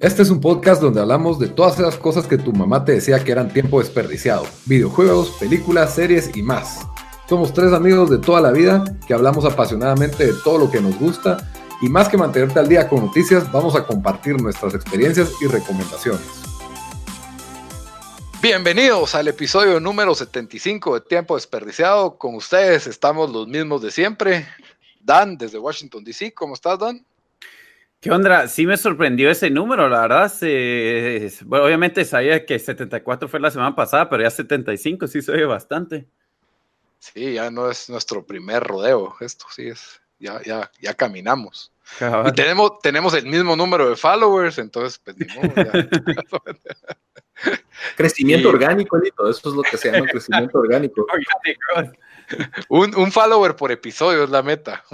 Este es un podcast donde hablamos de todas esas cosas que tu mamá te decía que eran tiempo desperdiciado. Videojuegos, películas, series y más. Somos tres amigos de toda la vida que hablamos apasionadamente de todo lo que nos gusta y más que mantenerte al día con noticias, vamos a compartir nuestras experiencias y recomendaciones. Bienvenidos al episodio número 75 de Tiempo Desperdiciado. Con ustedes estamos los mismos de siempre. Dan, desde Washington, D.C. ¿Cómo estás, Dan? ¿Qué onda? Sí me sorprendió ese número, la verdad. bueno, obviamente sabía que 74 fue la semana pasada, pero ya 75 sí se oye bastante. Sí, ya no es nuestro primer rodeo, esto sí es, ya, ya, ya caminamos. Y tenemos, tenemos el mismo número de followers, entonces, pues, Crecimiento orgánico, Lito, eso es lo que se llama crecimiento orgánico. un, un follower por episodio es la meta.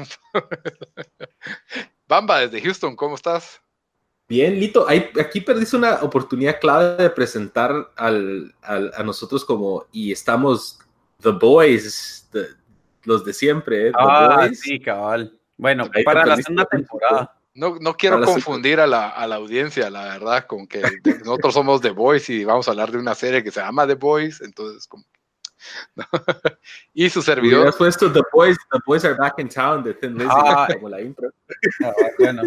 Bamba, desde Houston, ¿cómo estás? Bien, Lito, aquí perdiste una oportunidad clave de presentar al, a nosotros como, y estamos The Boys, los de siempre, ¿eh? ah, sí, cabal. Bueno, para la segunda temporada. No, no quiero confundir a la, a la, audiencia, la verdad, con que nosotros somos The Boys y vamos a hablar de una serie que se llama The Boys, entonces como y su servidor. Has puesto The Boys, The Boys Are Back in Town de Thin Lizzy, ah, como la intro. Ah, bueno.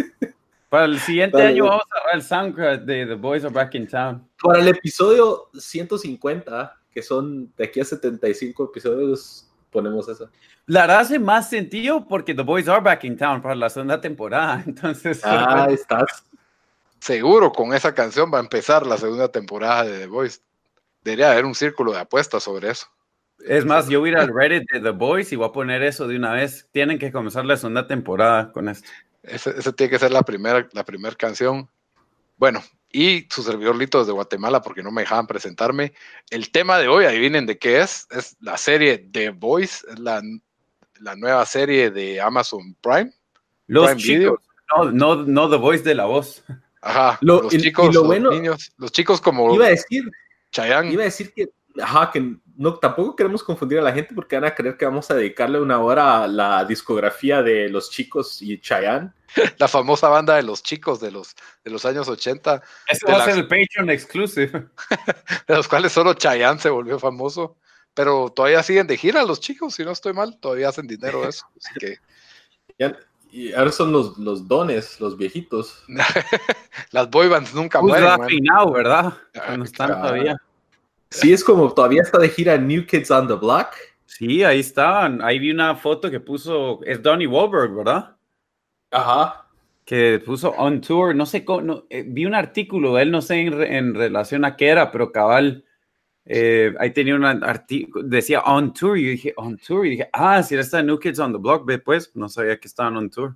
Para el siguiente año vamos a ver el soundtrack de The Boys Are Back in Town. Para el episodio 150, que son de aquí a 75 episodios, ponemos eso. La verdad hace más sentido porque The Boys Are Back in Town para la segunda temporada. Entonces, ah, estás. Seguro con esa canción va a empezar la segunda temporada de The Boys. Debería haber un círculo de apuestas sobre eso. Es más, yo voy a ir al Reddit de The Boys y voy a poner eso de una vez. Tienen que comenzar la segunda temporada con esto. Esa tiene que ser la primera, la primera canción. Bueno, y su servidor Lito desde Guatemala, porque no me dejaban presentarme. El tema de hoy, adivinen de qué es. Es la serie The Boys, es la, la nueva serie de Amazon Prime. Los chicos, no, no, no The Voice de la voz. Ajá, los chicos, los niños, los chicos como iba a decir, Chayanne. Iba a decir que, ajá, que no, tampoco queremos confundir a la gente porque van a creer que vamos a dedicarle una hora a la discografía de los chicos y Chayanne. La famosa banda de los chicos de los, de los años 80. Eso va a ser el Patreon exclusive. de los cuales solo Chayanne se volvió famoso. Pero todavía siguen de gira los chicos, si no estoy mal, todavía hacen dinero eso. Así que... y ahora son los, los dones, los viejitos. Las boybands nunca mueren. ¿verdad? Ah, no están todavía. Sí, es como todavía está de gira New Kids on the Block. Sí, ahí están. Ahí vi una foto que puso, es Donnie Wahlberg, ¿verdad? Ajá. Que puso on tour, no sé cómo, eh, vi un artículo de él, no sé en, relación a qué era, pero cabal, eh, ahí tenía un artículo, decía on tour, y yo dije, on tour, y dije, ah, si era esta New Kids on the Block, pues, no sabía que estaban on tour.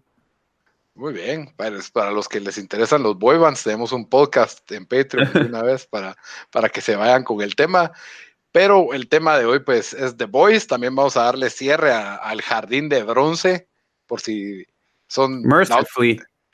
Muy bien, para, los que les interesan los boybands, tenemos un podcast en Patreon una vez para, para que se vayan con el tema. Pero el tema de hoy, pues, es The Boys. También vamos a darle cierre al Jardín de Bronce, por si son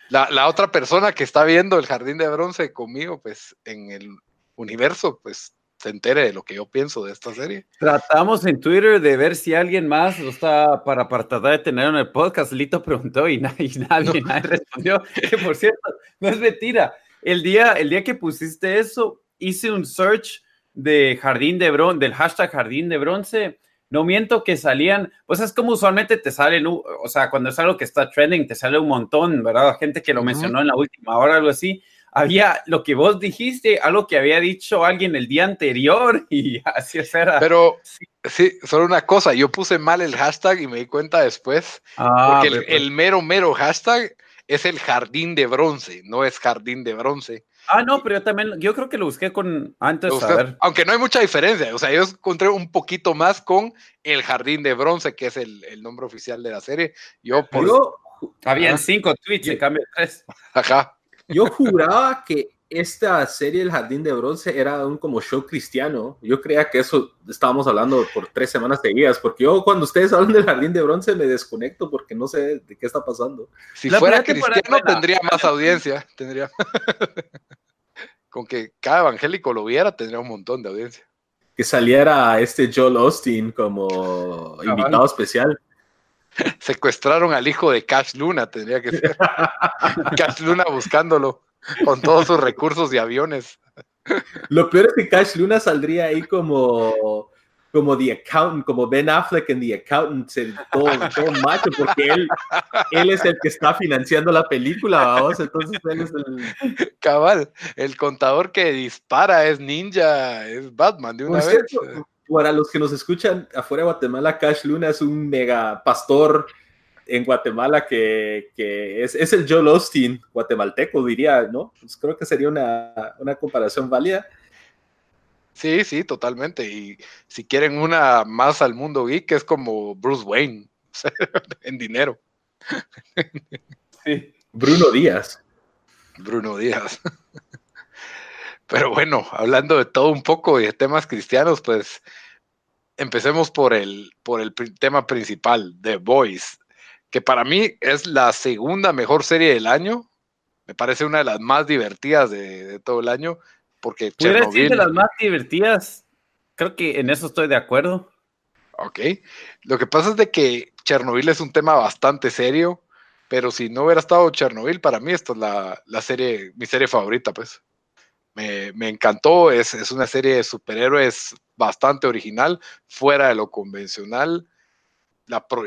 la, la, otra persona que está viendo el Jardín de Bronce conmigo, pues, en el universo, pues, se entere de lo que yo pienso de esta serie. Tratamos en Twitter de ver si alguien más lo está para, para tratar de tener en el podcast. Lito preguntó y, nadie, nadie, respondió. Que por cierto, no es mentira. El día, el día que pusiste eso, hice un search de Jardín de Bronce, del hashtag Jardín de Bronce. No miento que salían, pues es como usualmente te salen, o sea, cuando es algo que está trending, te sale un montón, ¿verdad? Gente que lo mencionó en la última hora, algo así había lo que vos dijiste, algo que había dicho alguien el día anterior y así era. Pero sí, solo una cosa, yo puse mal el hashtag y me di cuenta después, ah, porque el, mero, mero hashtag es el jardín de bronce, no es jardín de bronce. Ah, no, pero yo también, yo creo que lo busqué con antes, Usted- a ver. aunque no hay mucha diferencia, o sea, yo encontré un poquito más con el jardín de bronce, que es el, el nombre oficial de la serie. Yo por Yo, Habían cinco tweets, en cambio tres. ajá. Yo juraba que esta serie El Jardín de Bronce era un como show cristiano. Yo creía que eso estábamos hablando por tres semanas seguidas, porque yo cuando ustedes hablan del Jardín de Bronce me desconecto porque no sé de qué está pasando. Si La fuera cristiano tendría más audiencia, tendría. con que cada evangélico lo viera, tendría un montón de audiencia. Que saliera este Joel Austin como invitado especial. Secuestraron al hijo de Cash Luna, tendría que ser. Cash Luna buscándolo con todos sus recursos y aviones. Lo peor es que Cash Luna saldría ahí como, como The Accountant, como Ben Affleck en The Accountant, el- todo, todo macho, porque él, él es el que está financiando la película, vamos. Entonces él es el. Cabal, el contador que dispara es ninja, es Batman de una Por vez. cierto, para los que nos escuchan afuera de Guatemala, Cash Luna es un mega pastor en Guatemala que, que es, es el Joel Austin guatemalteco, diría, ¿no? Pues creo que sería una, una comparación válida. Sí, sí, totalmente. Y si quieren una más al mundo geek, es como Bruce Wayne, en dinero, Sí. Bruno Díaz. Bruno Díaz. Pero bueno, hablando de todo un poco y de temas cristianos, pues empecemos por el, por el tema principal, The Voice, que para mí es la segunda mejor serie del año. Me parece una de las más divertidas de, de todo el año, porque decir de Chernobyl- las más divertidas. Creo que en eso estoy de acuerdo. Ok. Lo que pasa es de que Chernobyl es un tema bastante serio, pero si no hubiera estado Chernobyl, para mí esta es la, la serie, mi serie favorita, pues. Me, encantó, es, es una serie de superhéroes bastante original, fuera de lo convencional.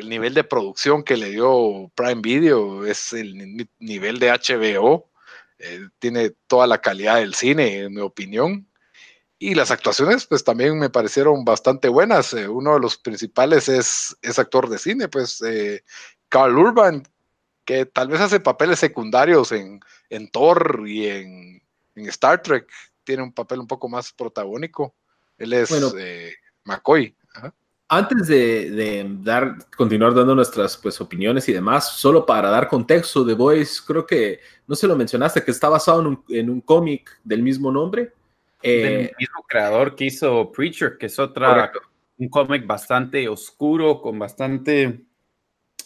El nivel de producción que le dio Prime Video es el ni- nivel de HBO. eh, tiene toda la calidad del cine, en mi opinión. Y las actuaciones, pues también me parecieron bastante buenas. Eh, uno de los principales es, es actor de cine, pues eh, Carl Urban, que tal vez hace papeles secundarios en, en Thor y en, en Star Trek. Tiene un papel un poco más protagónico. Él es Bueno. eh, McCoy. Ajá. Antes de, de dar, continuar dando nuestras pues, opiniones y demás, solo para dar contexto, The Voice, creo que no se lo mencionaste, que está basado en un, en un cómic del mismo nombre. Eh, del mismo creador que hizo Preacher, que es otra, correcto. un cómic bastante oscuro, con bastante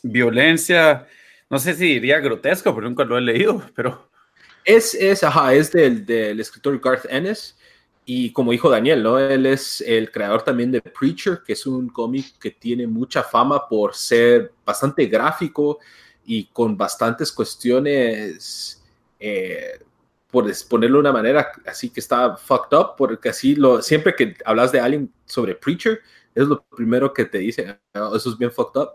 violencia. No sé si diría grotesco, pero nunca lo he leído, pero Es, es, ajá, es del, del escritor Garth Ennis y como dijo Daniel, ¿no? Él es el creador también de Preacher, que es un cómic que tiene mucha fama por ser bastante gráfico y con bastantes cuestiones, eh, por ponerlo de una manera así que está fucked up, porque así lo, siempre que hablas de alguien sobre Preacher, es lo primero que te dice, "Ah, eso es bien fucked up.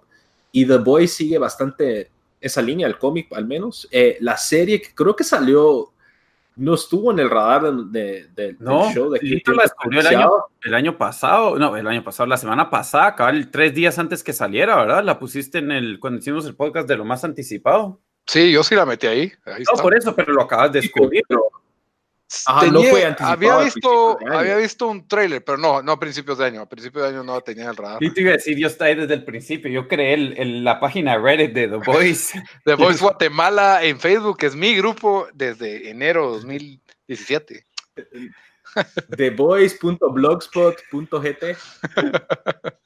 Y The Boy sigue bastante esa línea, el cómic al menos. Eh, la serie que creo que salió, no estuvo en el radar de, de- de- No, del show de la descubrió el año, el año pasado, no, el año pasado, la semana pasada, cabal, tres días antes que saliera, ¿verdad? La pusiste en el, cuando hicimos el podcast de lo más anticipado. Sí, yo sí la metí ahí. ahí No, está. por eso, pero lo acabas de descubrir. Ajá, no fue anticipado había visto, de había visto un trailer, pero no, no a principios de año. A principios de año no tenía en el radar. Y te iba a decir, yo estaba ahí desde el principio. Yo creé el- el- la página Reddit de The Voice. The Voice Guatemala en Facebook es mi grupo desde enero 2017. TheBoys.blogspot.gt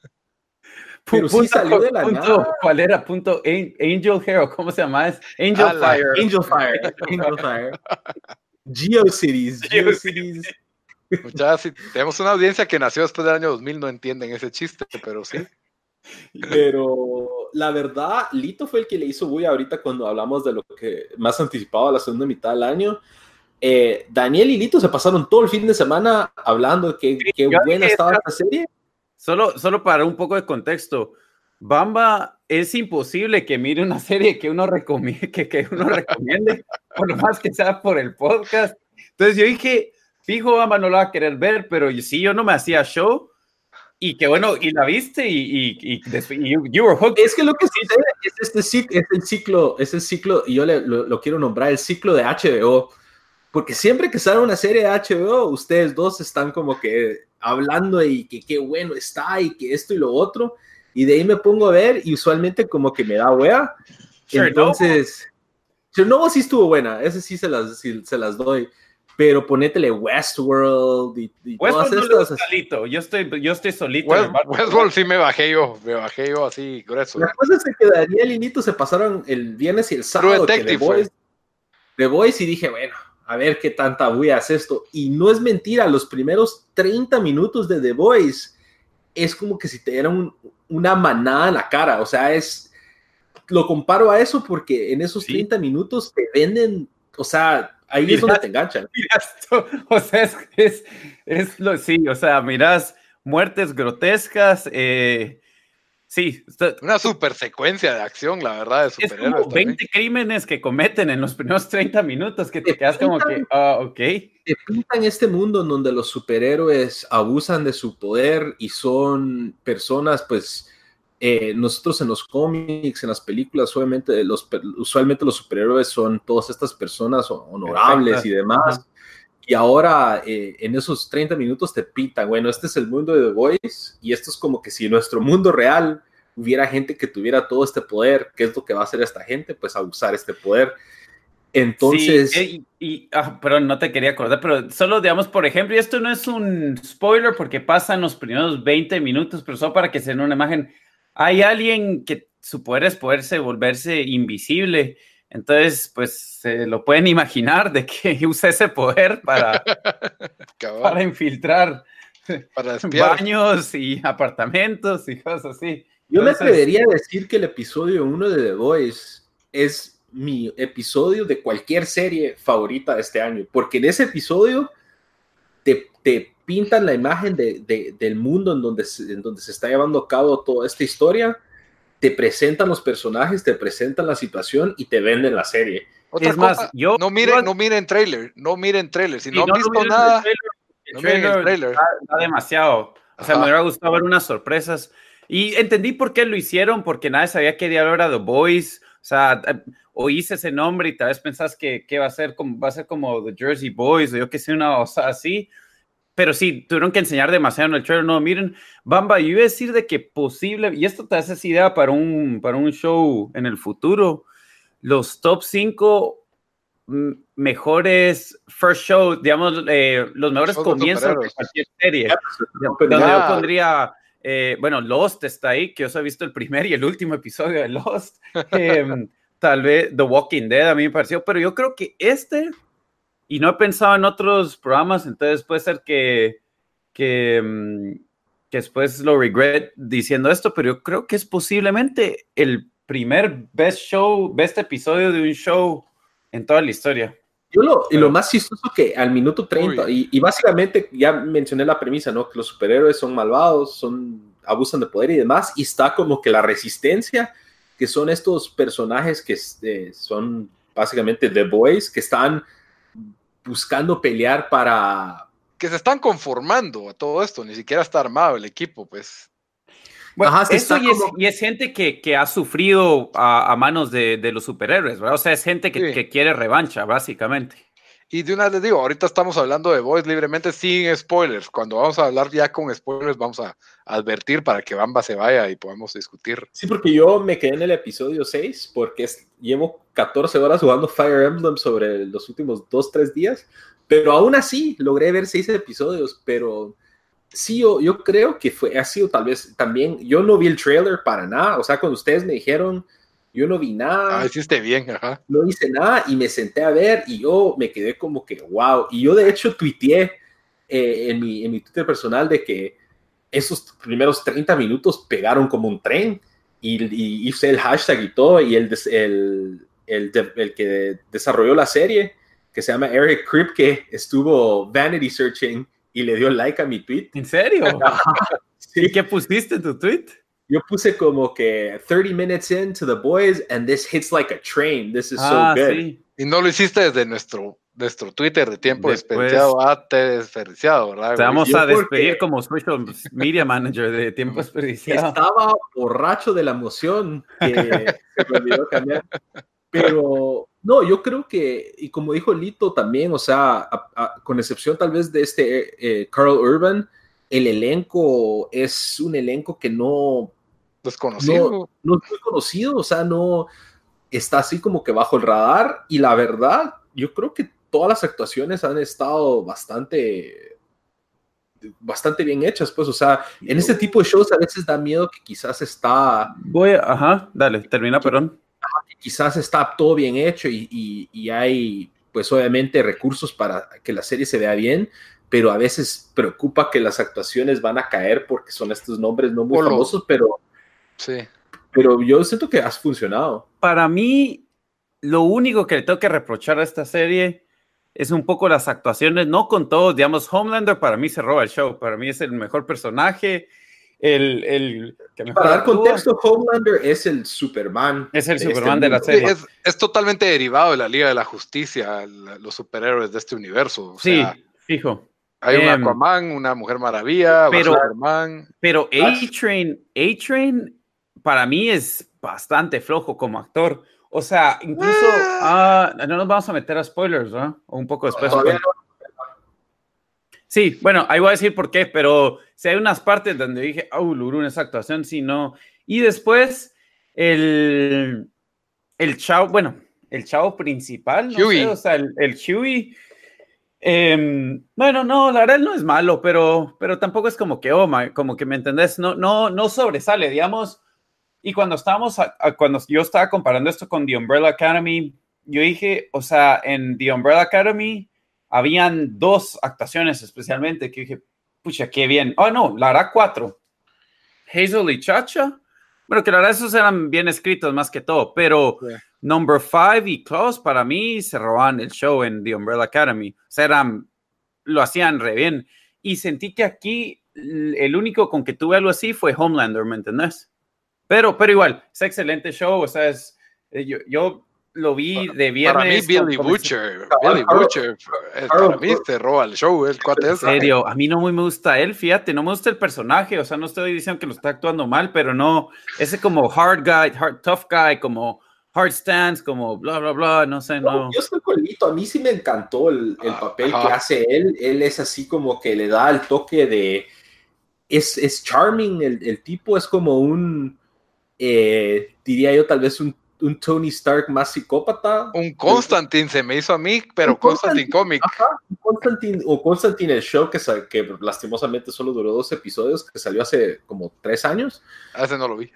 Pero sí Punto- salió de la punto- nada. ¿Cuál era? Punto An- Angel Hero, ¿cómo se llama? Angel Fire. Angel Fire, Angel Fire. GeoCities, GeoCities. Ya, si tenemos una audiencia que nació después del año 2000, no entienden ese chiste, pero sí. Pero la verdad, Lito fue el que le hizo bulla ahorita cuando hablamos de lo que más anticipado a la segunda mitad del año. Eh, Daniel y Lito se pasaron todo el fin de semana hablando de que, qué buena estaba esta serie. Solo, solo para un poco de contexto. Bamba, es imposible que mire una serie que uno recomiende, que, que uno recomiende, por lo más que sea por el podcast. Entonces yo dije, fijo, Bamba no la va a querer ver, pero sí, yo no me hacía show. y que bueno, y la viste y, y, y, you, you, were hooked. Es que lo que sucede es, este ciclo, es el ciclo, es el ciclo, y yo le, lo, lo, quiero nombrar el ciclo de HBO, porque siempre que sale una serie de HBO, ustedes dos están como que hablando y que qué bueno está y que esto y lo otro, y de ahí me pongo a ver y usualmente como que me da wea. Entonces, Chernobyl sí estuvo buena, ese sí se las, sí, se las doy pero ponétele Westworld y, y Westworld todas no estas. Solito. Yo estoy, yo estoy solito. West, Westworld sí me bajé yo, me bajé yo así grueso. La cosa es que Daniel y Nito se pasaron el viernes y el sábado True Detective, The Boys, The Boys y dije, bueno, a ver qué tanta bulla es esto. Y no es mentira, los primeros 30 minutos de The Boys es como que si te dieran un, una manada en la cara, o sea, es... Lo comparo a eso porque en esos sí. 30 minutos te venden, o sea, ahí es donde te enganchan. O sea, es, es, es, lo, sí, o sea, miras muertes grotescas, eh, sí. Está, Una super secuencia de acción, la verdad, de superhéroes. Es como 20 también. crímenes que cometen en los primeros 30 minutos que te, te quedas pintan, como que, ah, oh, ok. Te pintan este mundo en donde los superhéroes abusan de su poder y son personas, pues, eh, nosotros en los cómics, en las películas, obviamente los, usualmente los superhéroes son todas estas personas honorables Perfecto. y demás. Y ahora eh, en esos 30 minutos te pitan, bueno, este es el mundo de The Voice y esto es como que si en nuestro mundo real hubiera gente que tuviera todo este poder, ¿qué es lo que va a hacer esta gente? Pues abusar este poder. Entonces... Sí, y, y ah, no te quería acordar, pero solo digamos, por ejemplo, y esto no es un spoiler porque pasan los primeros 20 minutos, pero solo para que se den una imagen, hay alguien que su poder es poderse volverse invisible. Entonces, pues se lo pueden imaginar de que usa ese poder para, para infiltrar para baños y apartamentos y cosas así. Yo Entonces, me atrevería a decir que el episodio 1 de The Voice es mi episodio de cualquier serie favorita de este año, porque en ese episodio te, te pintan la imagen de, de, del mundo en donde, en donde se está llevando a cabo toda esta historia, te presentan los personajes, te presentan la situación y te venden la serie. Otra es cosa, más, yo no miren, yo, no miren trailer, no miren trailer, si no, han visto no nada, el trailer, no el trailer. Da, da demasiado. O sea, Ajá. me hubiera gustado ver unas sorpresas. Y entendí por qué lo hicieron, porque nadie sabía qué diablo era The Boys. O sea, oíste ese nombre y tal vez pensás que, que va a ser como va a ser como The Jersey Boys o yo que sé, una cosa así pero sí, tuvieron que enseñar demasiado en el trailer. No, miren, Bamba, yo iba a decir de que posible, y esto te hace esa idea para un, para un show en el futuro, los top 5 mejores first show, digamos, eh, los mejores comienzos de cualquier serie. donde yo pondría, eh, bueno, Lost está ahí, que yo he visto el primer y el último episodio de Lost. eh, tal vez The Walking Dead a mí me pareció, pero yo creo que este y no he pensado en otros programas, entonces puede ser que, que, mm, que, después lo regret diciendo esto, pero yo creo que es posiblemente el primer best show, best episodio de un show en toda la historia. Yo lo, pero, y lo más chistoso que al minuto 30, y, y, básicamente ya mencioné la premisa, ¿no? Que los superhéroes son malvados, son, abusan de poder y demás, y está como que la resistencia, que son estos personajes que eh, son básicamente The Boys, que están buscando pelear para... Que se están conformando a todo esto, ni siquiera está armado el equipo, pues. Bueno, Ajá, eso y, es, como... y, es, gente que, que ha sufrido a, a manos de, de, los superhéroes, ¿verdad? O sea, es gente que, sí. que, quiere revancha, básicamente. Y de una vez les digo, ahorita estamos hablando de Boys libremente sin spoilers. Cuando vamos a hablar ya con spoilers, vamos a advertir para que Bamba se vaya y podamos discutir. Sí, porque yo me quedé en el episodio 6 porque es, llevo 14 horas jugando Fire Emblem sobre los últimos 2-3 días, pero aún así logré ver 6 episodios, pero sí, yo, yo creo que fue, ha sido tal vez también, yo no vi el trailer para nada, o sea, cuando ustedes me dijeron yo no vi nada. Ah, hiciste bien, ajá. No hice nada y me senté a ver y yo me quedé como que, wow. Y yo de hecho tuiteé eh, en, mi, en mi Twitter personal de que esos primeros 30 minutos pegaron como un tren y, y hice el hashtag y todo y el, el, el, el, que desarrolló la serie, que se llama Eric Kripke, estuvo vanity searching y le dio like a mi tweet. ¿En serio? sí. ¿Y qué pusiste en tu tweet? Yo puse como que 30 minutes into the boys and this hits like a train. This is ah, so good. Sí. Y no lo hiciste desde nuestro nuestro Twitter de tiempo desperdiciado a te desperdiciado, ¿verdad? Te vamos a despedir como social media manager de tiempo desperdiciado. Estaba borracho de la emoción que se me olvidó cambiar. Pero no, yo creo que, y como dijo Lito también, o sea, con excepción tal vez de este eh, Carl Urban, el elenco es un elenco que no... Desconocido. No, no es muy conocido, o sea, no está así como que bajo el radar. Y la verdad, yo creo que todas las actuaciones han estado bastante bastante bien hechas, pues, o sea, en este tipo de shows a veces da miedo que quizás está... Voy, ajá, dale, termina, perdón. Quizás está todo bien hecho y, y, hay, pues, obviamente recursos para que la serie se vea bien, pero a veces preocupa que las actuaciones van a caer porque son estos nombres no muy famosos, pero... Sí. Pero yo siento que has funcionado. Para mí, lo único que le tengo que reprochar a esta serie es un poco las actuaciones, no con todos, digamos, Homelander para mí se roba el show, para mí es el mejor personaje, el, el que Para dar contexto, Homelander es el Superman. Es el este Superman de la serie. es, totalmente derivado de la Liga de la Justicia, los superhéroes de este universo. sí, fijo. Hay un em, Aquaman, una Mujer Maravilla, pero, Superman. Pero A-Train, A-Train para mí es bastante flojo como actor. O sea, incluso ah. Ah, no nos vamos a meter a spoilers, ¿no? O un poco después. Sí, bueno, ahí voy a decir por qué, pero si hay unas partes donde dije, oh, Lurun, esa actuación, sí, no. Y después, el, el chavo, bueno, el chavo principal, no Sé, o sea, el, el Huey. Em, bueno, no, la verdad no es malo, pero, pero tampoco es como que, oh, como que me entendés, no, no, no sobresale, digamos y cuando estábamos, cuando yo estaba comparando esto con The Umbrella Academy, yo dije, o sea, en The Umbrella Academy habían dos actuaciones especialmente que dije, pucha, qué bien. Oh, no, la hará cuatro. Hazel y Chacha. Bueno, que la verdad esos eran bien escritos más que todo, pero Number Five y Klaus para mí se roban el show en The Umbrella Academy. O sea, eran, lo hacían re bien. Y sentí que aquí el único con que tuve algo así fue Homelander, ¿me entendés? Pero, pero igual, es excelente show, o sea, es, eh, yo, yo lo vi de viernes. Para mí, Billy Butcher, Billy Butcher, eh, para mí te roba el show, el cuate En serio, a mí no muy me gusta él, fíjate, no me gusta el personaje, o sea, no estoy diciendo que lo está actuando mal, pero no, ese como hard guy, hard, tough guy, como hard stance, como bla, bla, bla, no sé, no. Yo estoy con Lito, a mí sí me encantó el, el papel que hace él, él es así como que le da el toque de, es, es charming, el, el tipo es como un eh, diría yo tal vez un, Tony Stark más psicópata. Un Constantine se me hizo a mí, pero Constantine Comic. Constantine, o Constantine el show que, que lastimosamente solo duró dos episodios, que salió hace como tres años. Hace ah, no lo vi.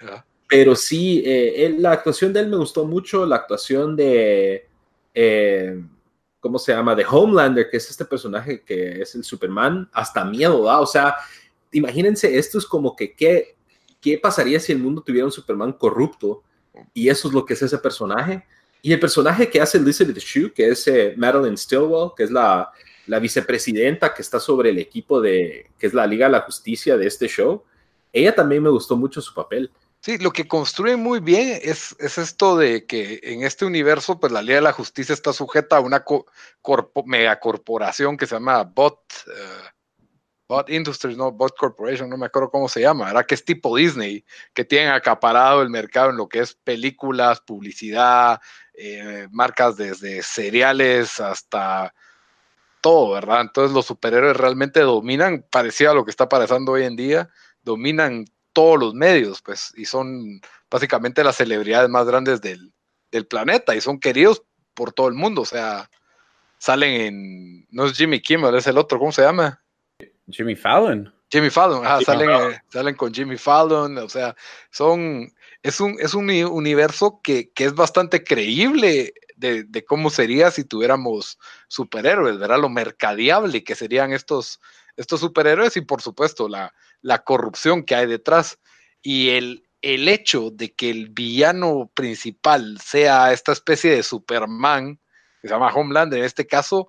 Pero sí, eh, la actuación de él me gustó mucho, la actuación de... Eh, ¿Cómo se llama? De Homelander, que es este personaje que es el Superman, hasta miedo da. O sea, imagínense, esto es como que, ¿qué, ¿qué pasaría si el mundo tuviera un Superman corrupto? Y eso es lo que es ese personaje. Y el personaje que hace Elizabeth Shue, que es eh, Madeline Stillwell, que es la, la, vicepresidenta que está sobre el equipo de, que es la Liga de la Justicia de este show, ella también me gustó mucho su papel. Sí, lo que construye muy bien es, es esto de que en este universo, pues la Liga de la Justicia está sujeta a una megacorporación que se llama BOT, eh, Bot Industries, no, Bot Corporation, no me acuerdo cómo se llama, era que es tipo Disney, que tienen acaparado el mercado en lo que es películas, publicidad, eh, marcas desde cereales hasta todo, ¿verdad? Entonces los superhéroes realmente dominan, parecía lo que está pasando hoy en día, dominan todos los medios, pues, y son básicamente las celebridades más grandes del, del planeta y son queridos por todo el mundo, o sea, salen en, no es Jimmy Kimmel, es el otro, ¿cómo se llama? Jimmy Fallon. Jimmy Fallon, salen, eh, salen, con Jimmy Fallon, o sea, son, es un, es un universo que, es bastante creíble de, cómo sería si tuviéramos superhéroes, ¿verdad? Lo mercadeable que serían estos, estos superhéroes y por supuesto la, la corrupción que hay detrás y el, el hecho de que el villano principal sea esta especie de Superman, que se llama Homeland en este caso,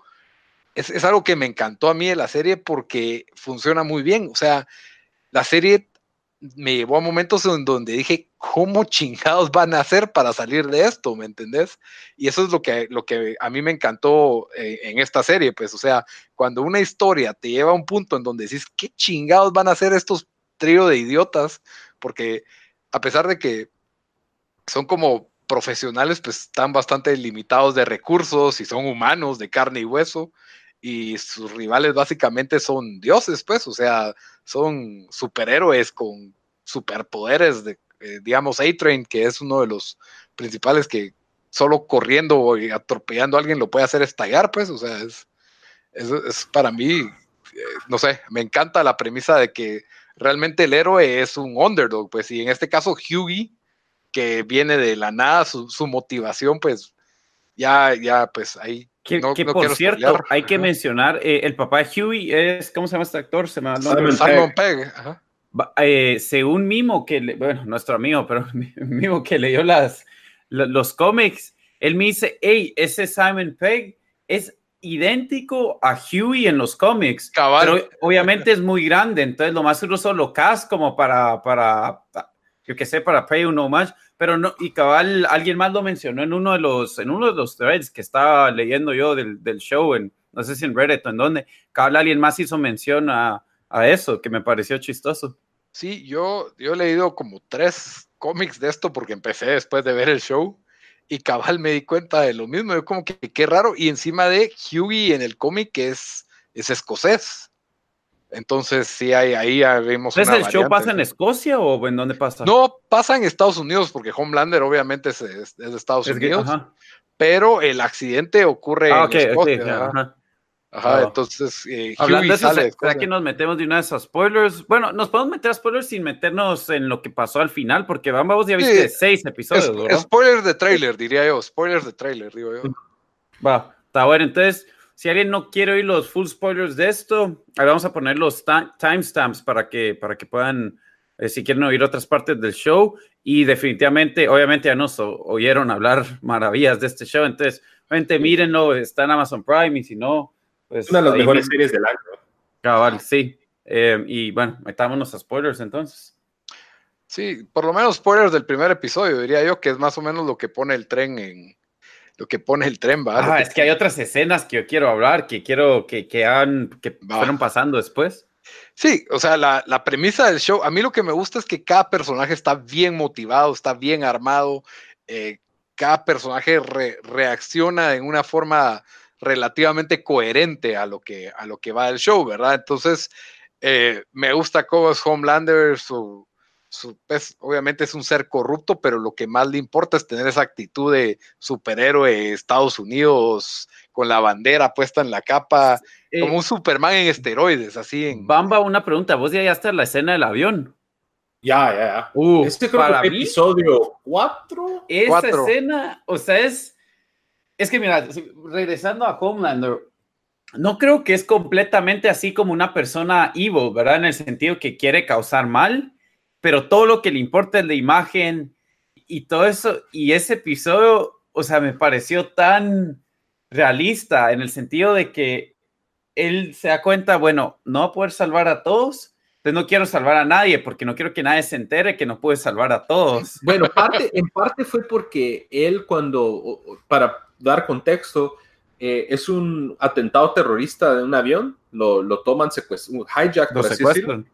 es, algo que me encantó a mí de la serie porque funciona muy bien. O sea, la serie me llevó a momentos en donde dije, ¿cómo chingados van a hacer para salir de esto? ¿Me entendés? Y eso es lo que, lo que a mí me encantó eh, en esta serie, pues, o sea, cuando una historia te lleva a un punto en donde dices, ¿qué chingados van a hacer estos trío de idiotas? Porque a pesar de que son como profesionales, pues están bastante limitados de recursos y son humanos de carne y hueso y sus rivales básicamente son dioses, pues, o sea, son superhéroes con superpoderes, de, eh, digamos, A-Train, que es uno de los principales que solo corriendo y atropellando a alguien lo puede hacer estallar, pues, o sea, es, es, para mí, eh, no sé, me encanta la premisa de que realmente el héroe es un underdog, pues, y en este caso Hughie, que viene de la nada, su, su motivación, pues, ya, ya, pues ahí que, por cierto, hay que mencionar, eh, el papá de Huey es, ¿cómo se llama este actor? Se llama Simon, Pegg. Eh, según Mimo, que, bueno, nuestro amigo, pero Mimo que leyó las, los cómics, él me dice, hey, ese Simon Pegg es idéntico a Huey en los cómics, pero obviamente es muy grande, entonces lo más seguro solo cast como para, para, yo que sé, para pay un más pero no, y cabal, alguien más lo mencionó en uno de los, en uno de los threads que estaba leyendo yo del, del show, en, no sé si en Reddit o en dónde, cabal alguien más hizo mención a, a eso, que me pareció chistoso. Sí, yo, yo he leído como tres cómics de esto porque empecé después de ver el show y cabal me di cuenta de lo mismo, yo como que qué raro, y encima de Hughie en el cómic es, es escocés. Entonces, sí, hay, ahí vemos. ¿Es el show pasa en Escocia o en dónde pasa? No, pasa en Estados Unidos, porque Homelander obviamente es, de Estados Unidos. pero el accidente ocurre ah, en Escocia. ajá. entonces. Eh, Hablando de eso, ¿será que nos metemos de una vez a spoilers? Bueno, nos podemos meter a spoilers sin meternos en lo que pasó al final, porque vamos, ya viste seis episodios. Spoilers de trailer, diría yo. Spoilers de trailer, digo yo. Va, está bueno. Entonces si alguien no quiere oír los full spoilers de esto, ahí vamos a poner los timestamps para que, para que puedan, eh, si quieren oír otras partes del show. Y definitivamente, obviamente ya nos oyeron hablar maravillas de este show. Entonces, obviamente mírenlo, está en Amazon Prime y si no, pues... Una de las mejores series del año. Cabal, sí. Eh, y bueno, metámonos a spoilers entonces. Sí, por lo menos spoilers del primer episodio, diría yo, que es más o menos lo que pone el tren en, lo que pone el tren, ¿va? Ah, es que hay otras escenas que yo quiero hablar, que quiero que, que, han, que fueron pasando después. Sí, o sea, la, la, premisa del show, a mí lo que me gusta es que cada personaje está bien motivado, está bien armado, eh, cada personaje reacciona en una forma relativamente coherente a lo que, a lo que va el show, ¿verdad? Entonces, eh, me gusta cómo es Homelander, su, pues, obviamente es un ser corrupto, pero lo que más le importa es tener esa actitud de superhéroe de Estados Unidos con la bandera puesta en la capa, eh, como un Superman en esteroides, así en... Bamba, una pregunta, ¿vos ya está la escena del avión? Ya, ya, ya. Uh, este creo para que episodio 4. Esa escena, o sea, es... Es que mira, regresando a Homelander, no creo que es completamente así como una persona evil, ¿verdad? En el sentido que quiere causar mal, pero todo lo que le importa es la imagen y todo eso. Y ese episodio, o sea, me pareció tan realista en el sentido de que él se da cuenta, bueno, no va a poder salvar a todos, entonces no quiero salvar a nadie porque no quiero que nadie se entere que no puede salvar a todos. Bueno, parte, en parte fue porque él cuando, para dar contexto, eh, es un atentado terrorista de un avión, lo, lo toman secuestro, hijack, lo secuestran.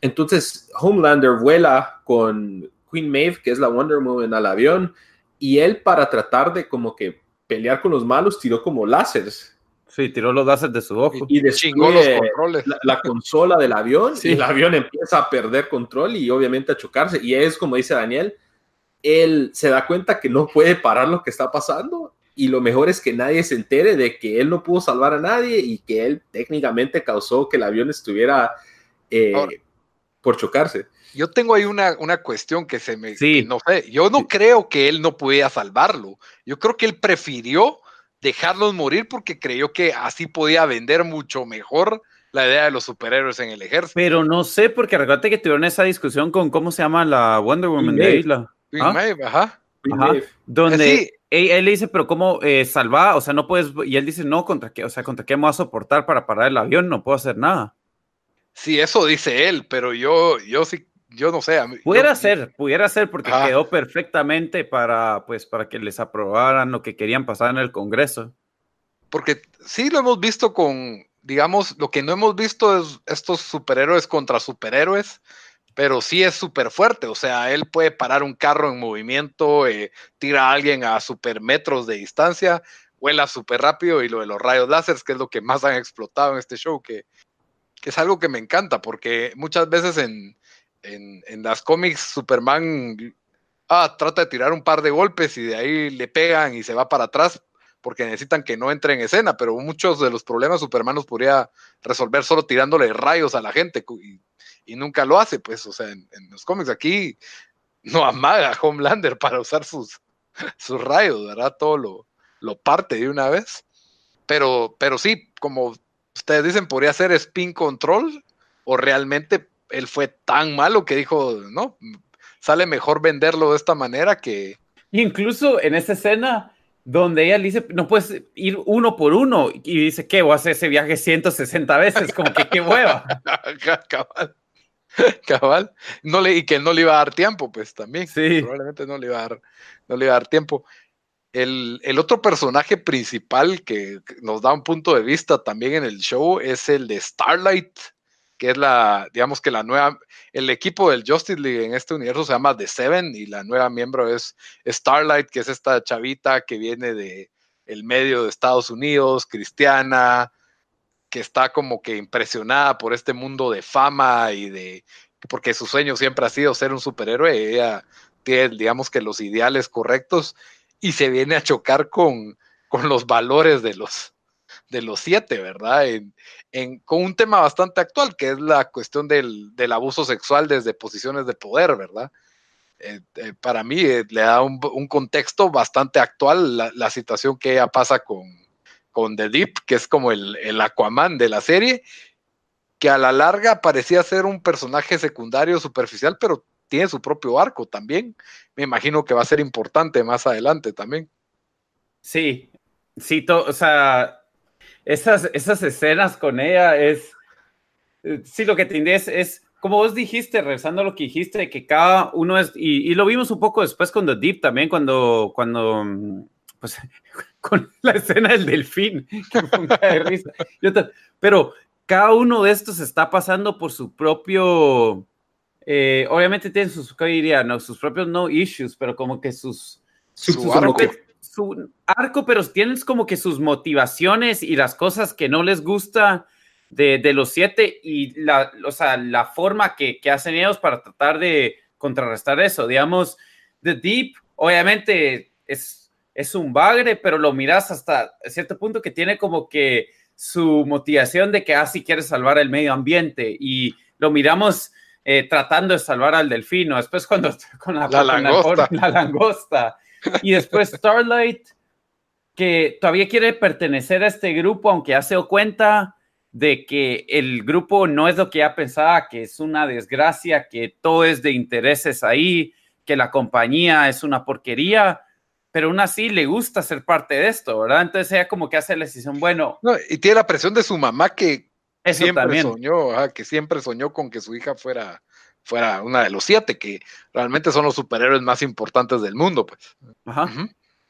Entonces, Homelander vuela con Queen Maeve, que es la Wonder Woman, al avión, y él para tratar de como que pelear con los malos tiró como láseres. Sí, tiró los láseres de su ojo. Y, destruye la, la, consola del avión y el avión empieza a perder control y obviamente a chocarse. Y es como dice Daniel, él se da cuenta que no puede parar lo que está pasando y lo mejor es que nadie se entere de que él no pudo salvar a nadie y que él técnicamente causó que el avión estuviera eh, por chocarse. Yo tengo ahí una, una cuestión que se me... Sí. no sé, yo no creo que él no pudiera salvarlo. Yo creo que él prefirió dejarlos morir porque creyó que así podía vender mucho mejor la idea de los superhéroes en el ejército. Pero no sé, porque recuerda que tuvieron esa discusión con cómo se llama la Wonder Woman de Isla. ¿Ah? ajá. ajá. Donde él, le dice, pero ¿cómo eh, salvar? O sea, no puedes. Y él dice, no, ¿contra qué? O sea, ¿contra qué me voy a soportar para parar el avión? No puedo hacer nada. Sí, eso dice él, pero yo, yo sí, yo no sé. pudiera ser, pudiera ser porque quedó perfectamente para, pues, para que les aprobaran lo que querían pasar en el Congreso. Porque sí lo hemos visto con, digamos, lo que no hemos visto es estos superhéroes contra superhéroes, pero sí es súper fuerte. O sea, él puede parar un carro en movimiento, eh, tira a alguien a super metros de distancia, vuela súper rápido y lo de los rayos láser, que es lo que más han explotado en este show, que, que es algo que me encanta, porque muchas veces en, en, las cómics Superman ah, trata de tirar un par de golpes y de ahí le pegan y se va para atrás porque necesitan que no entre en escena, pero muchos de los problemas Superman los podría resolver solo tirándole rayos a la gente y, nunca lo hace, pues, o sea, en, los cómics aquí no amaga a Homelander para usar sus, sus rayos, ¿verdad? Todo lo, lo parte de una vez. Pero, pero sí, como ustedes dicen, podría ser spin control o realmente él fue tan malo que dijo, no, sale mejor venderlo de esta manera que... Incluso en esa escena donde ella le dice, no puedes ir uno por uno, y dice, ¿qué? Voy a hacer ese viaje 160 veces, como que qué hueva. cabal, cabal. No le, y que no le iba a dar tiempo, pues también. Sí. Probablemente no le iba a dar, no le iba a dar tiempo. El, el, otro personaje principal que nos da un punto de vista también en el show es el de Starlight, que es la, digamos que la nueva, el equipo del Justice League en este universo se llama The Seven y la nueva miembro es Starlight, que es esta chavita que viene de el medio de Estados Unidos, cristiana, que está como que impresionada por este mundo de fama y de, porque su sueño siempre ha sido ser un superhéroe, ella tiene, digamos que los ideales correctos y se viene a chocar con, con los valores de los, de los siete, ¿verdad? En, con un tema bastante actual, que es la cuestión del, abuso sexual desde posiciones de poder, ¿verdad? Eh, eh, para mí eh, le da un, contexto bastante actual la, situación que ella pasa con, con The Deep, que es como el, el Aquaman de la serie, que a la larga parecía ser un personaje secundario superficial, pero tiene su propio arco también. Me imagino que va a ser importante más adelante también. Sí, sí, o sea, esas, esas escenas con ella es, eh, sí, lo que te es, como vos dijiste, regresando a lo que dijiste, que cada uno es, y, lo vimos un poco después con The Deep también, cuando, cuando, pues, con la escena del delfín, pero cada uno de estos está pasando por su propio, eh, obviamente tienen sus, ¿qué diría? No, sus propios no issues, pero como que sus, sus, su arco, pero tienes como que sus motivaciones y las cosas que no les gusta de, los siete y la, o sea, la forma que, que, hacen ellos para tratar de contrarrestar eso. Digamos, The Deep, obviamente es, es un bagre, pero lo miras hasta cierto punto que tiene como que su motivación de que así ah, quiere salvar el medio ambiente y lo miramos eh, tratando de salvar al delfino. Después cuando con la, la langosta y después Starlight, que todavía quiere pertenecer a este grupo, aunque ya se dio cuenta de que el grupo no es lo que ya pensaba, que es una desgracia, que todo es de intereses ahí, que la compañía es una porquería, pero aún así le gusta ser parte de esto, ¿verdad? Entonces ella como que hace la decisión, bueno. y tiene la presión de su mamá que siempre soñó, que siempre soñó con que su hija fuera fuera una de los siete, que realmente son los superhéroes más importantes del mundo, pues. Ajá.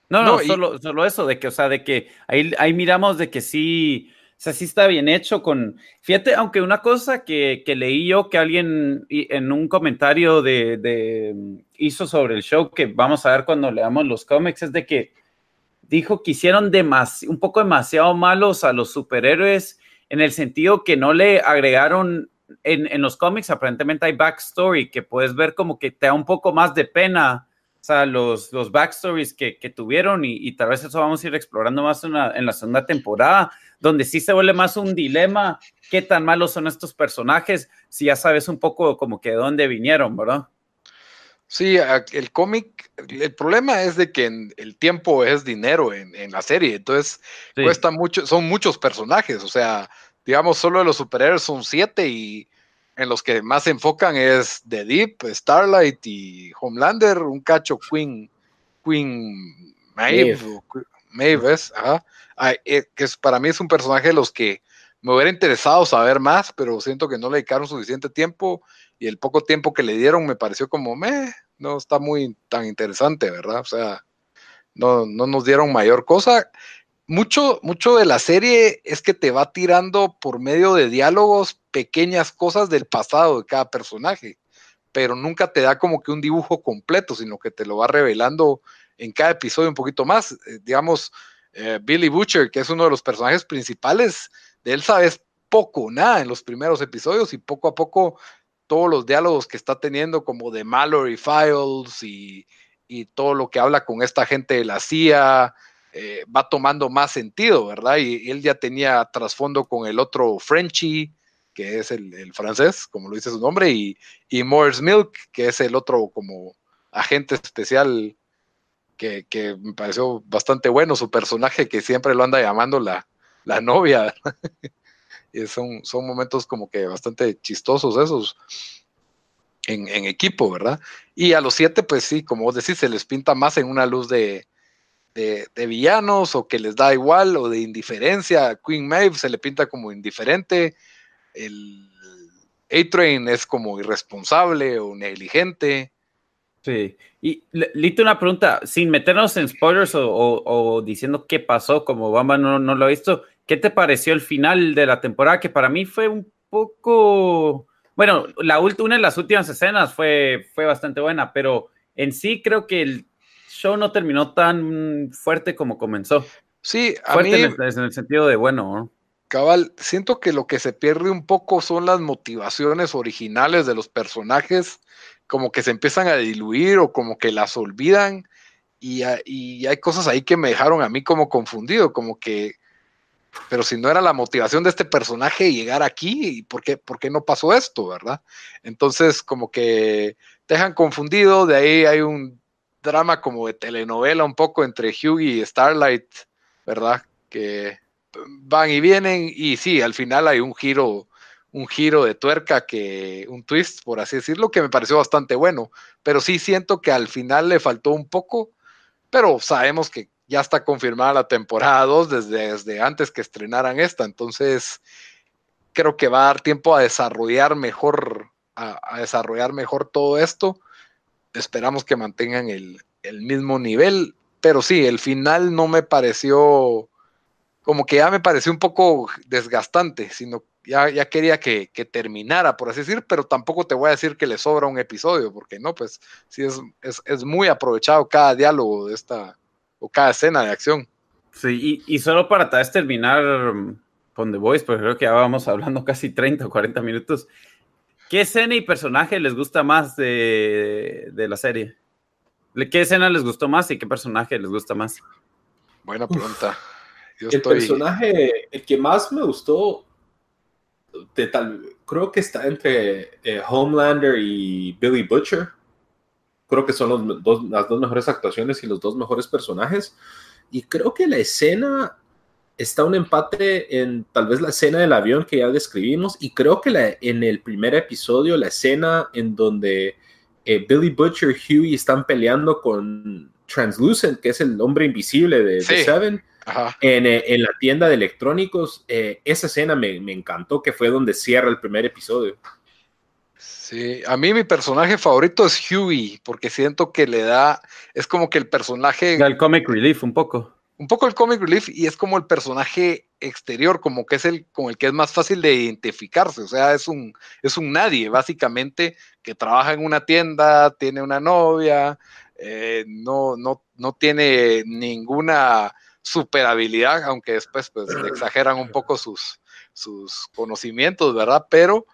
No, no, solo, solo, eso, de que, o sea, de que ahí, ahí miramos de que sí, o sea, sí está bien hecho con, fíjate, aunque una cosa que, que leí yo que alguien en un comentario de, de, hizo sobre el show que vamos a ver cuando leamos los cómics es de que dijo que hicieron un poco demasiado malos a los superhéroes en el sentido que no le agregaron en, los cómics aparentemente hay backstory que puedes ver como que te da un poco más de pena, o sea, los, los backstories que, tuvieron y, tal vez eso vamos a ir explorando más en la segunda temporada, donde sí se vuelve más un dilema, qué tan malos son estos personajes, si ya sabes un poco como que de dónde vinieron, ¿verdad? Sí, el cómic, el problema es de que el tiempo es dinero en, la serie, entonces cuesta mucho, son muchos personajes, o sea, digamos, solo de los superhéroes son siete y en los que más se enfocan es The Deep, Starlight y Homelander, un cacho Queen, Queen Maeve, Maeve, ajá, eh, que es, para mí es un personaje de los que me hubiera interesado saber más, pero siento que no le dedicaron suficiente tiempo y el poco tiempo que le dieron me pareció como, me, no está muy tan interesante, ¿verdad? O sea, no, no nos dieron mayor cosa. Mucho, mucho de la serie es que te va tirando por medio de diálogos pequeñas cosas del pasado de cada personaje, pero nunca te da como que un dibujo completo, sino que te lo va revelando en cada episodio un poquito más. Eh, digamos, eh, Billy Butcher, que es uno de los personajes principales, de él sabes poco, nada en los primeros episodios y poco a poco todos los diálogos que está teniendo como de Mallory Files y, todo lo que habla con esta gente de la CIA eh, va tomando más sentido, ¿verdad? Y, él ya tenía trasfondo con el otro Frenchy, que es el, francés, como lo dice su nombre, y, y Morris Milk, que es el otro como agente especial que, me pareció bastante bueno, su personaje que siempre lo anda llamando la, la novia. y son, son momentos como que bastante chistosos esos en, equipo, ¿verdad? Y a los siete, pues sí, como vos decís, se les pinta más en una luz de, de, villanos o que les da igual o de indiferencia. Queen Maeve se le pinta como indiferente. El A-Train es como irresponsable o negligente. Sí, y Lito, una pregunta, sin meternos en spoilers o, diciendo qué pasó, como Bamba no, no, lo ha visto, ¿qué te pareció el final de la temporada? Que para mí fue un poco, bueno, la una de las últimas escenas fue, fue bastante buena, pero en sí creo que el show no terminó tan fuerte como comenzó. Sí, a fuerte mí, en, el, sentido de bueno. Cabal, siento que lo que se pierde un poco son las motivaciones originales de los personajes como que se empiezan a diluir o como que las olvidan y, hay cosas ahí que me dejaron a mí como confundido, como que, pero si no era la motivación de este personaje llegar aquí, ¿por qué, por qué no pasó esto, verdad? Entonces como que te dejan confundido, de ahí hay un drama como de telenovela un poco entre Hugh y Starlight, ¿verdad? Que van y vienen y sí, al final hay un giro un giro de tuerca que un twist, por así decirlo, que me pareció bastante bueno, pero sí siento que al final le faltó un poco, pero sabemos que ya está confirmada la temporada 2 desde, desde antes que estrenaran esta, entonces creo que va a dar tiempo a desarrollar mejor, a, desarrollar mejor todo esto. Esperamos que mantengan el, el mismo nivel, pero sí, el final no me pareció como que ya me pareció un poco desgastante, sino ya, quería que, terminara, por así decir, pero tampoco te voy a decir que le sobra un episodio, porque no, pues sí es, muy aprovechado cada diálogo de esta, o cada escena de acción. Sí, y, solo para tal vez terminar con The Voice, porque creo que ya vamos hablando casi 30 o 40 minutos. ¿Qué escena y personaje les gusta más de, la serie? ¿Qué escena les gustó más y qué personaje les gusta más? Buena pregunta. el personaje, el que más me gustó tal, creo que está entre eh, Homelander y Billy Butcher. Creo que son los dos, las dos mejores actuaciones y los dos mejores personajes. Y creo que la escena está un empate en tal vez la escena del avión que ya describimos. Y creo que la, en el primer episodio, la escena en donde eh, Billy Butcher y Huey están peleando con Translucent, que es el hombre invisible de, de Seven eh, en, la tienda de electrónicos. Eh, esa escena me, encantó, que fue donde cierra el primer episodio. Sí, a mí mi personaje favorito es Huey, porque siento que le da, es como que el personaje... El comic relief un poco. Un poco el comic relief y es como el personaje exterior, como que es el con el que es más fácil de identificarse, o sea, es un, es un nadie, básicamente, que trabaja en una tienda, tiene una novia, eh, no, no, no tiene ninguna super habilidad, aunque después pues, exageran un poco sus, sus conocimientos, ¿verdad? Pero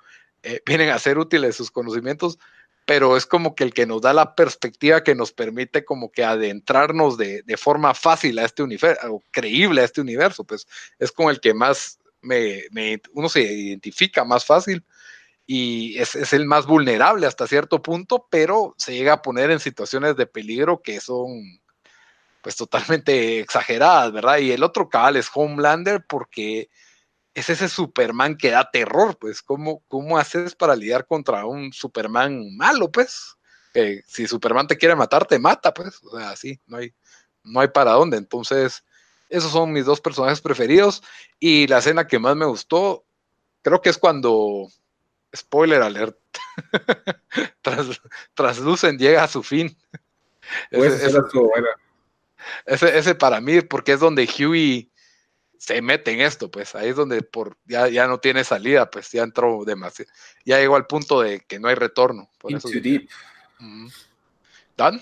eh, vienen a ser útiles sus conocimientos, pero es como que el que nos da la perspectiva que nos permite como que adentrarnos de, forma fácil a este universo, o creíble a este universo, pues es como el que más me, uno se identifica más fácil y es, es, el más vulnerable hasta cierto punto, pero se llega a poner en situaciones de peligro que son pues totalmente exageradas, ¿verdad? Y el otro cabal es Homelander porque es ese Superman que da terror, pues, ¿cómo, cómo haces para lidiar contra un Superman malo, pues? si Superman te quiere matar, te mata, pues, o sea, así, no hay, no hay para dónde. Entonces, esos son mis dos personajes preferidos y la escena que más me gustó, creo que es cuando, spoiler alert, Tras, traslucen llega a su fin. Ese, ese, ese, para mí, porque es donde Huey se mete en esto, pues ahí es donde por, ya, ya no tiene salida, pues ya entró demasiado, ya llegó al punto de que no hay retorno. Por eso ¿Dan?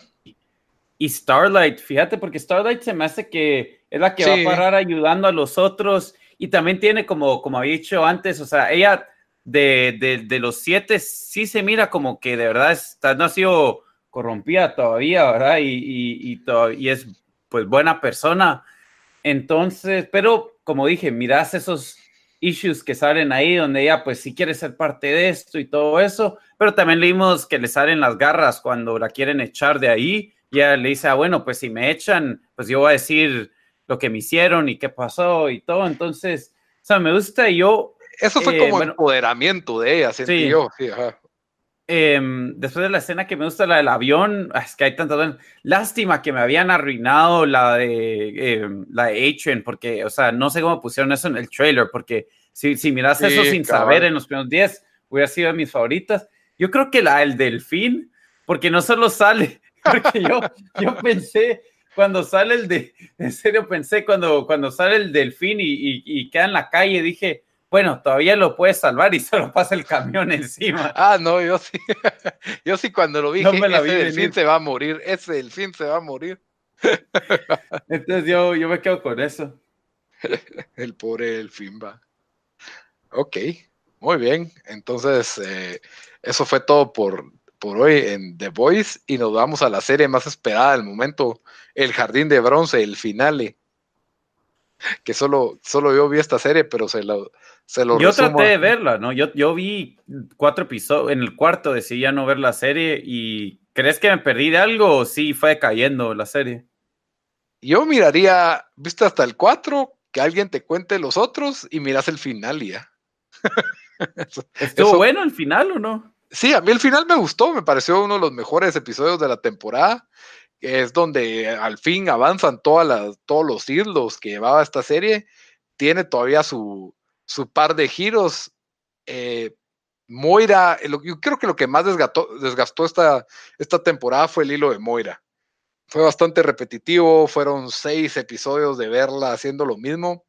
Y Starlight, fíjate, porque Starlight se me hace que es la que va a parar ayudando a los otros y también tiene como, como había dicho antes, o sea, ella de, de, los siete sí se mira como que de verdad está, no ha sido corrompida todavía, ¿verdad? Y, y, y, es pues buena persona. Entonces, pero como dije, miras esos issues que salen ahí donde ella pues si quiere ser parte de esto y todo eso, pero también leímos que le salen las garras cuando la quieren echar de ahí. Y ella le dice, ah, bueno, pues si me echan, pues yo voy a decir lo que me hicieron y qué pasó y todo. Entonces, o sea, me gusta y yo eso fue como eh, empoderamiento de ella, sentí yo. Em, después de la escena que me gusta, la del avión, es que hay tanta lástima que me habían arruinado la de em, la de porque, o sea, no sé cómo pusieron eso en el trailer, porque si, si miras eso sin saber en los primeros 10, hubiera sido de mis favoritas. Yo creo que la del delfín, porque no solo sale, porque yo, yo pensé, cuando sale el de, en serio pensé, cuando, cuando sale el delfín y, y, y queda en la calle, dije, bueno, todavía lo puedes salvar y solo pasa el camión encima. Ah, no, yo sí. Yo sí cuando lo vi, no me ese delfín se va a morir, ese delfín se va a morir. Entonces yo, yo me quedo con eso. El pobre delfín va. Ok, muy bien. Entonces, eh, eso fue todo por, por hoy en The Voice y nos vamos a la serie más esperada del momento, El Jardín de Bronce, el finale. Que solo, solo yo vi esta serie, pero se lo, yo traté de verla, ¿no? Yo, yo vi cuatro episodios, en el cuarto decidí ya no ver la serie y ¿crees que me perdí de algo o sí fue cayendo la serie? Yo miraría, viste hasta el cuatro, que alguien te cuente los otros y miras el final ya. ¿Estuvo bueno el final o no? Sí, a mí el final me gustó, me pareció uno de los mejores episodios de la temporada. Es donde al fin avanzan todas las, todos los hilos que llevaba esta serie. Tiene todavía su, su par de giros. Eh, Moira, eh, yo creo que lo que más desgastó, desgastó esta, esta temporada fue el hilo de Moira. Fue bastante repetitivo, fueron seis episodios de verla haciendo lo mismo.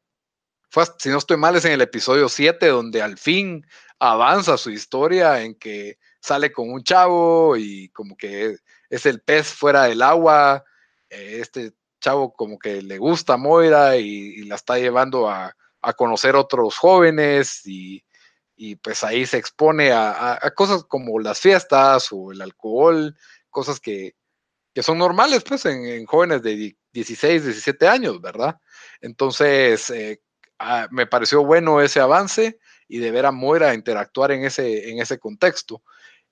Fue, si no estoy mal, es en el episodio 7 donde al fin avanza su historia en que sale con un chavo y como que es el pez fuera del agua. Este chavo como que le gusta a Moira y la está llevando a, a conocer otros jóvenes y, pues ahí se expone a, cosas como las fiestas o el alcohol, cosas que, son normales pues en, jóvenes de 16, 17 años, ¿verdad? Entonces, eh, ah, me pareció bueno ese avance y de ver a Moira interactuar en ese, en ese contexto.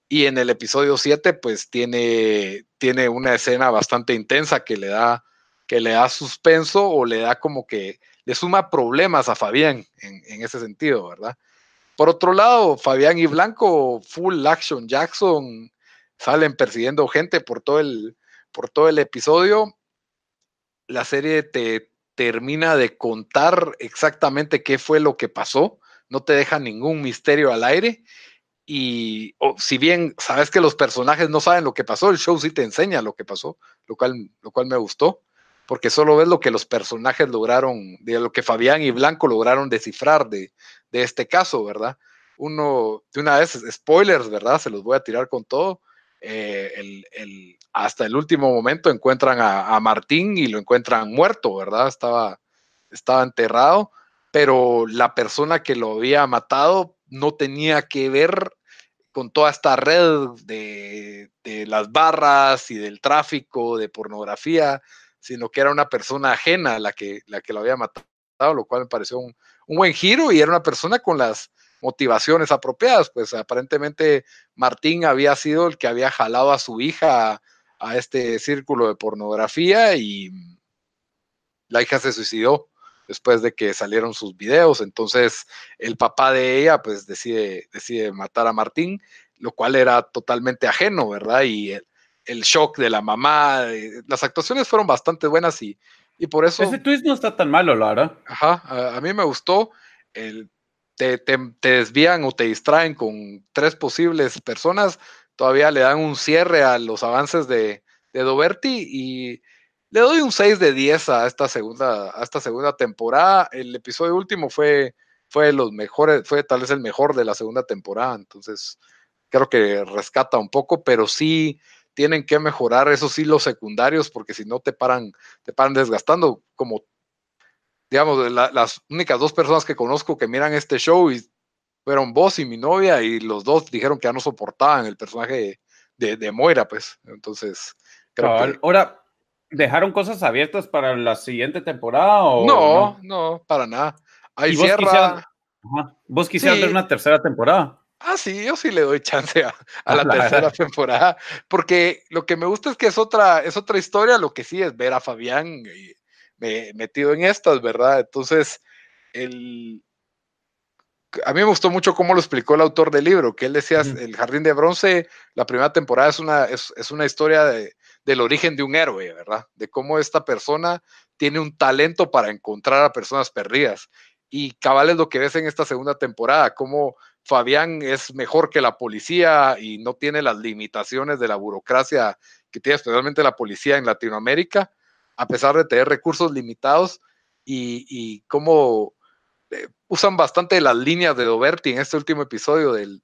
Y en el episodio 7, pues tiene, tiene una escena bastante intensa que le da, que le da suspenso o le da como que le suma problemas a Fabián en, ese sentido, ¿verdad? Por otro lado, Fabián y Blanco, full action Jackson, salen persiguiendo gente por todo el, por todo el episodio. La serie te termina de contar exactamente qué fue lo que pasó, no te deja ningún misterio al aire. Y si bien sabes que los personajes no saben lo que pasó, el show sí te enseña lo que pasó, lo cual, lo cual me gustó porque solo ves lo que los personajes lograron, de lo que Fabián y Blanco lograron descifrar de, este caso, ¿verdad? Uno, de una vez, spoilers, ¿verdad? Se los voy a tirar con todo. Eh, el, hasta el último momento encuentran a, Martín y lo encuentran muerto, ¿verdad? Estaba, estaba enterrado, pero la persona que lo había matado no tenía que ver con toda esta red de, de las barras y del tráfico de pornografía sino que era una persona ajena la que, la que lo había matado, lo cual me pareció un, buen giro y era una persona con las motivaciones apropiadas, pues aparentemente Martín había sido el que había jalado a su hija a, este círculo de pornografía y la hija se suicidó después de que salieron sus videos, entonces el papá de ella pues decide, decide matar a Martín, lo cual era totalmente ajeno, ¿verdad? Y el, el shock de la mamá. las actuaciones fueron bastante buenas y, y por eso. Ese twist no está tan malo, Lara. Ajá, a, mí me gustó. El, te, desvían o te distraen con tres posibles personas, todavía le dan un cierre a los avances de, de Doberti y le doy un 6 de 10 a esta segunda, a esta segunda temporada. El episodio último fue, fue los mejores, fue tal vez el mejor de la segunda temporada, entonces creo que rescata un poco, pero sí tienen que mejorar, eso sí, los secundarios, porque si no te paran, te paran desgastando, como digamos, las únicas dos personas que conozco que miran este show y fueron vos y mi novia, y los dos dijeron que ya no soportaban el personaje de, de Moira, pues. Entonces, creo Ahora, ¿dejaron cosas abiertas para la siguiente temporada? O no, no, para nada. Ahí cierra. Vos quisieras ver una tercera temporada. Ah, sí, yo sí le doy chance a, la tercera temporada, porque lo que me gusta es que es otra, es otra historia, lo que sí es ver a Fabián metido en estas, ¿verdad? Entonces, el, a mí me gustó mucho cómo lo explicó el autor del libro, que él decía, el Jardín de Bronce, la primera temporada es una, es, una historia del origen de un héroe, ¿verdad? De cómo esta persona tiene un talento para encontrar a personas perdidas. Y cabal es lo que ves en esta segunda temporada, cómo Fabián es mejor que la policía y no tiene las limitaciones de la burocracia que tiene especialmente la policía en Latinoamérica, a pesar de tener recursos limitados y, cómo eh, usan bastante las líneas de Doberti en este último episodio del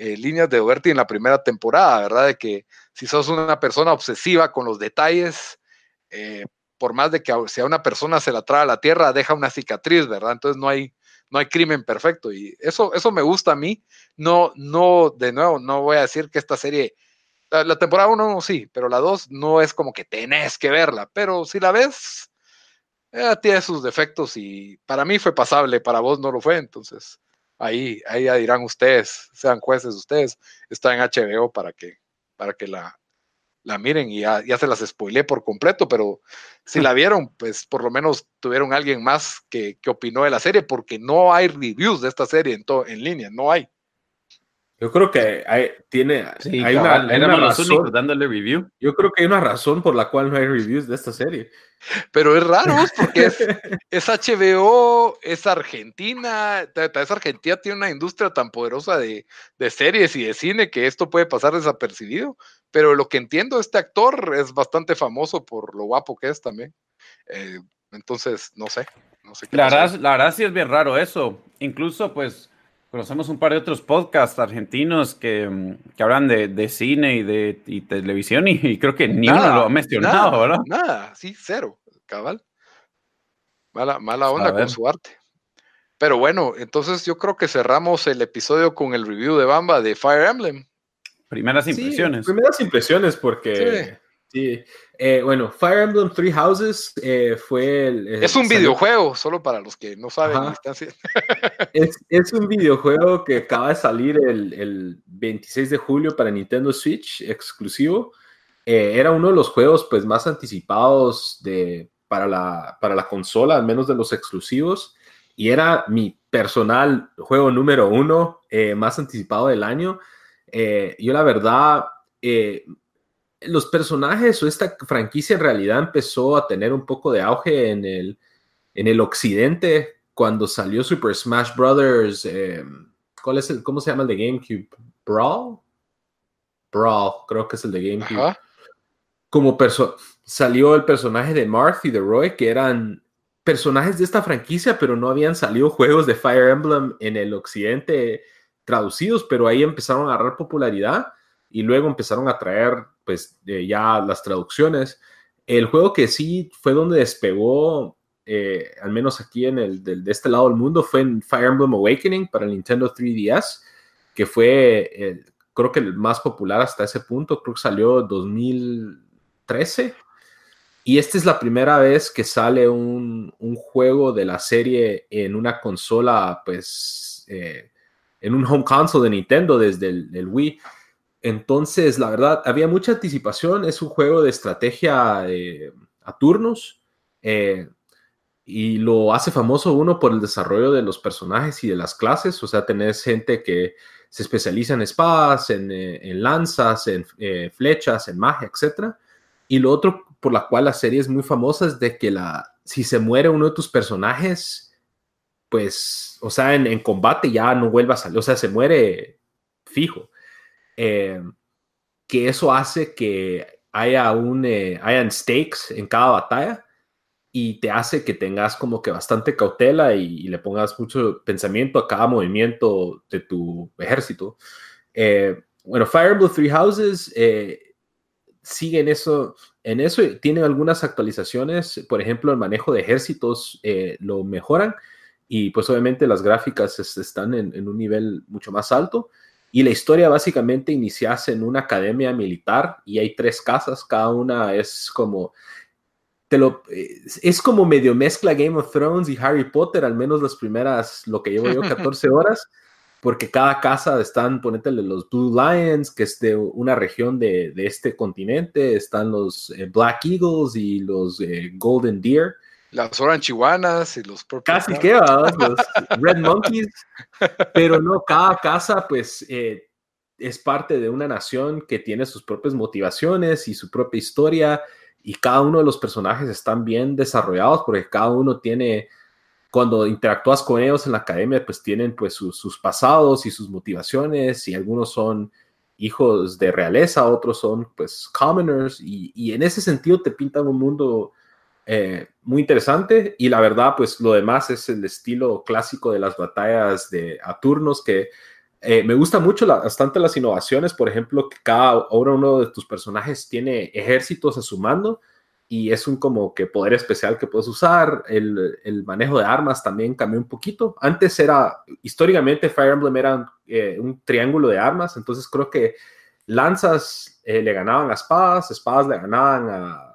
eh, líneas de Doberti en la primera temporada, ¿verdad? De que si sos una persona obsesiva con los detalles, eh, por más de que si a una persona se la trae a la tierra, deja una cicatriz, ¿verdad? Entonces no hay, no hay crimen perfecto y eso, eso me gusta a mí. No, no, de nuevo, no voy a decir que esta serie, la, temporada 1 sí, pero la 2 no es como que tenés que verla, pero si la ves, eh, tiene sus defectos y para mí fue pasable, para vos no lo fue, entonces ahí, ahí ya dirán ustedes, sean jueces ustedes, está en HBO para que, para que la, la miren y ya, se las spoilé por completo, pero si la vieron, pues por lo menos tuvieron alguien más que, que opinó de la serie, porque no hay reviews de esta serie en, en línea, no hay. Yo creo que hay, tiene, hay una, razón. dándole review. Yo creo que hay una razón por la cual no hay reviews de esta serie. Pero es raro, porque es, es HBO, es Argentina, es Argentina tiene una industria tan poderosa de, de, series y de cine que esto puede pasar desapercibido. Pero lo que entiendo, este actor es bastante famoso por lo guapo que es también. Eh, entonces, no sé. No sé la, verdad, la verdad sí es bien raro eso. Incluso, pues Conocemos un par de otros podcasts argentinos que, que hablan de, de, cine y de televisión y, creo que ni uno lo ha mencionado, ¿verdad? Nada, sí, cero, cabal. Mala, mala onda con su arte. Pero bueno, entonces yo creo que cerramos el episodio con el review de Bamba de Fire Emblem. Primeras impresiones. primeras impresiones porque... Sí. Eh, bueno, Fire Emblem Three Houses eh, fue el, Es un videojuego, solo para los que no saben. es, es, un videojuego que acaba de salir el, el, 26 de julio para Nintendo Switch, exclusivo. Eh, era uno de los juegos pues, más anticipados de, para, la, para la consola, al menos de los exclusivos. Y era mi personal juego número uno más anticipado del año. yo la verdad los personajes o esta franquicia en realidad empezó a tener un poco de auge en el, en el occidente cuando salió Super Smash Brothers. Eh, ¿Cuál es el, cómo se llama el de GameCube? Brawl. Brawl, creo que es el de GameCube. Como salió el personaje de Marth y de Roy, que eran personajes de esta franquicia, pero no habían salido juegos de Fire Emblem en el occidente traducidos, pero ahí empezaron a agarrar popularidad y luego empezaron a traer pues ya las traducciones. El juego que sí fue donde despegó, eh, al menos aquí en el de, este lado del mundo, fue en Fire Emblem Awakening para el Nintendo 3DS, que fue creo que el más popular hasta ese punto, creo que salió en 2013. Y esta es la primera vez que sale un, juego de la serie en una consola, pues, eh, en un home console de Nintendo desde el Wii. Entonces, la verdad, había mucha anticipación. Es un juego de estrategia eh, a turnos eh, y lo hace famoso uno por el desarrollo de los personajes y de las clases. O sea, tenés gente que se especializa en espadas, en, eh, lanzas, en flechas, en magia, etc. Y lo otro por la cual la serie es muy famosa es de que la, si se muere uno de tus personajes, pues, o sea, en, combate ya no vuelva a salir, o sea, se muere fijo. Eh, que eso hace que haya un, eh, hayan stakes en cada batalla y te hace que tengas como que bastante cautela y, le pongas mucho pensamiento a cada movimiento de tu ejército. Eh, bueno, Fire Emblem Three Houses eh, sigue en eso, en eso tiene algunas actualizaciones, por ejemplo, el manejo de ejércitos eh, lo mejoran y pues obviamente las gráficas están en, en, un nivel mucho más alto y la historia básicamente iniciase en una academia militar y hay tres casas, cada una es como lo, es como medio mezcla Game of Thrones y Harry Potter, al menos las primeras, lo que llevo yo, 14 horas, porque cada casa están, ponétele los Blue Lions, que es de una región de, este continente, están los eh, Black Eagles y los eh, Golden Deer. Las oranchihuanas y los Casi que, los Red Monkeys, pero no, cada casa pues eh, es parte de una nación que tiene sus propias motivaciones y su propia historia y cada uno de los personajes están bien desarrollados porque cada uno tiene, cuando interactúas con ellos en la academia, pues tienen pues sus, pasados y sus motivaciones y algunos son hijos de realeza, otros son pues commoners y, en ese sentido te pintan un mundo eh, muy interesante y la verdad pues lo demás es el estilo clásico de las batallas de a turnos que eh, me gusta mucho bastante las innovaciones, por ejemplo, que cada ahora uno de tus personajes tiene ejércitos a su mando y es un como que poder especial que puedes usar. El, el manejo de armas también cambió un poquito. Antes era, históricamente Fire Emblem era eh, un triángulo de armas, entonces creo que lanzas eh, le ganaban a espadas, espadas le ganaban a,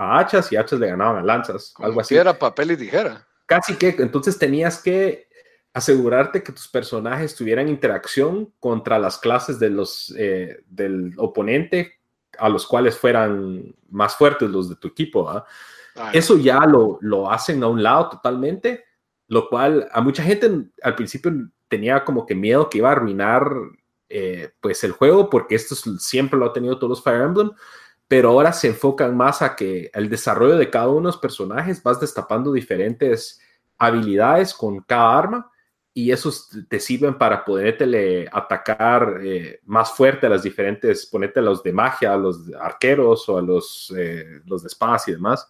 a, hachas y hachas le ganaban a lanzas, algo así. era papel y tijera. Casi que, entonces tenías que asegurarte que tus personajes tuvieran interacción contra las clases de los, eh, del oponente a los cuales fueran más fuertes los de tu equipo. ¿ah? Eso ya lo, lo hacen a un lado totalmente, lo cual a mucha gente al principio tenía como que miedo que iba a arruinar eh, pues el juego, porque esto siempre lo ha tenido todos los Fire Emblem, pero ahora se enfocan más a que el desarrollo de cada uno de los personajes vas destapando diferentes habilidades con cada arma y esos te sirven para podértele atacar eh, más fuerte a las diferentes, ponerte a los de magia, a los arqueros o a los, eh, los de espadas y demás.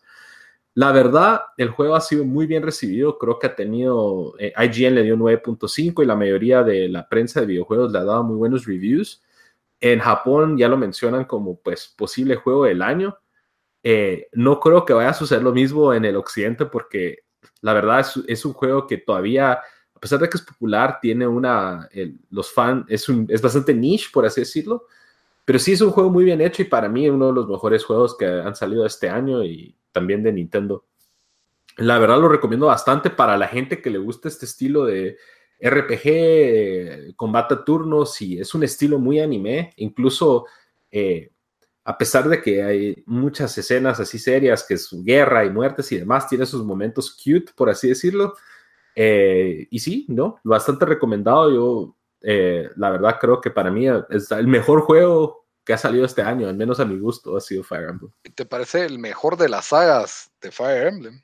La verdad, el juego ha sido muy bien recibido. Creo que ha tenido, eh, IGN le dio 9.5 y la mayoría de la prensa de videojuegos le ha dado muy buenos reviews. En Japón ya lo mencionan como pues posible juego del año. no creo que vaya a suceder lo mismo en el occidente porque la verdad es, es un juego que todavía a pesar de que es popular, tiene una, los fans, es, un, es bastante niche, por así decirlo, pero sí es un juego muy bien hecho y para mí uno de los mejores juegos que han salido este año y también de Nintendo. La verdad lo recomiendo bastante para la gente que le gusta este estilo de RPG, combate a turnos y es un estilo muy anime, incluso eh, a pesar de que hay muchas escenas así serias, que es guerra y muertes y demás, tiene sus momentos cute, por así decirlo. Eh, y sí, ¿no? Bastante recomendado. Yo, eh, la verdad, creo que para mí es el mejor juego que ha salido este año, al menos a mi gusto, ha sido Fire Emblem. ¿Te parece el mejor de las sagas de Fire Emblem?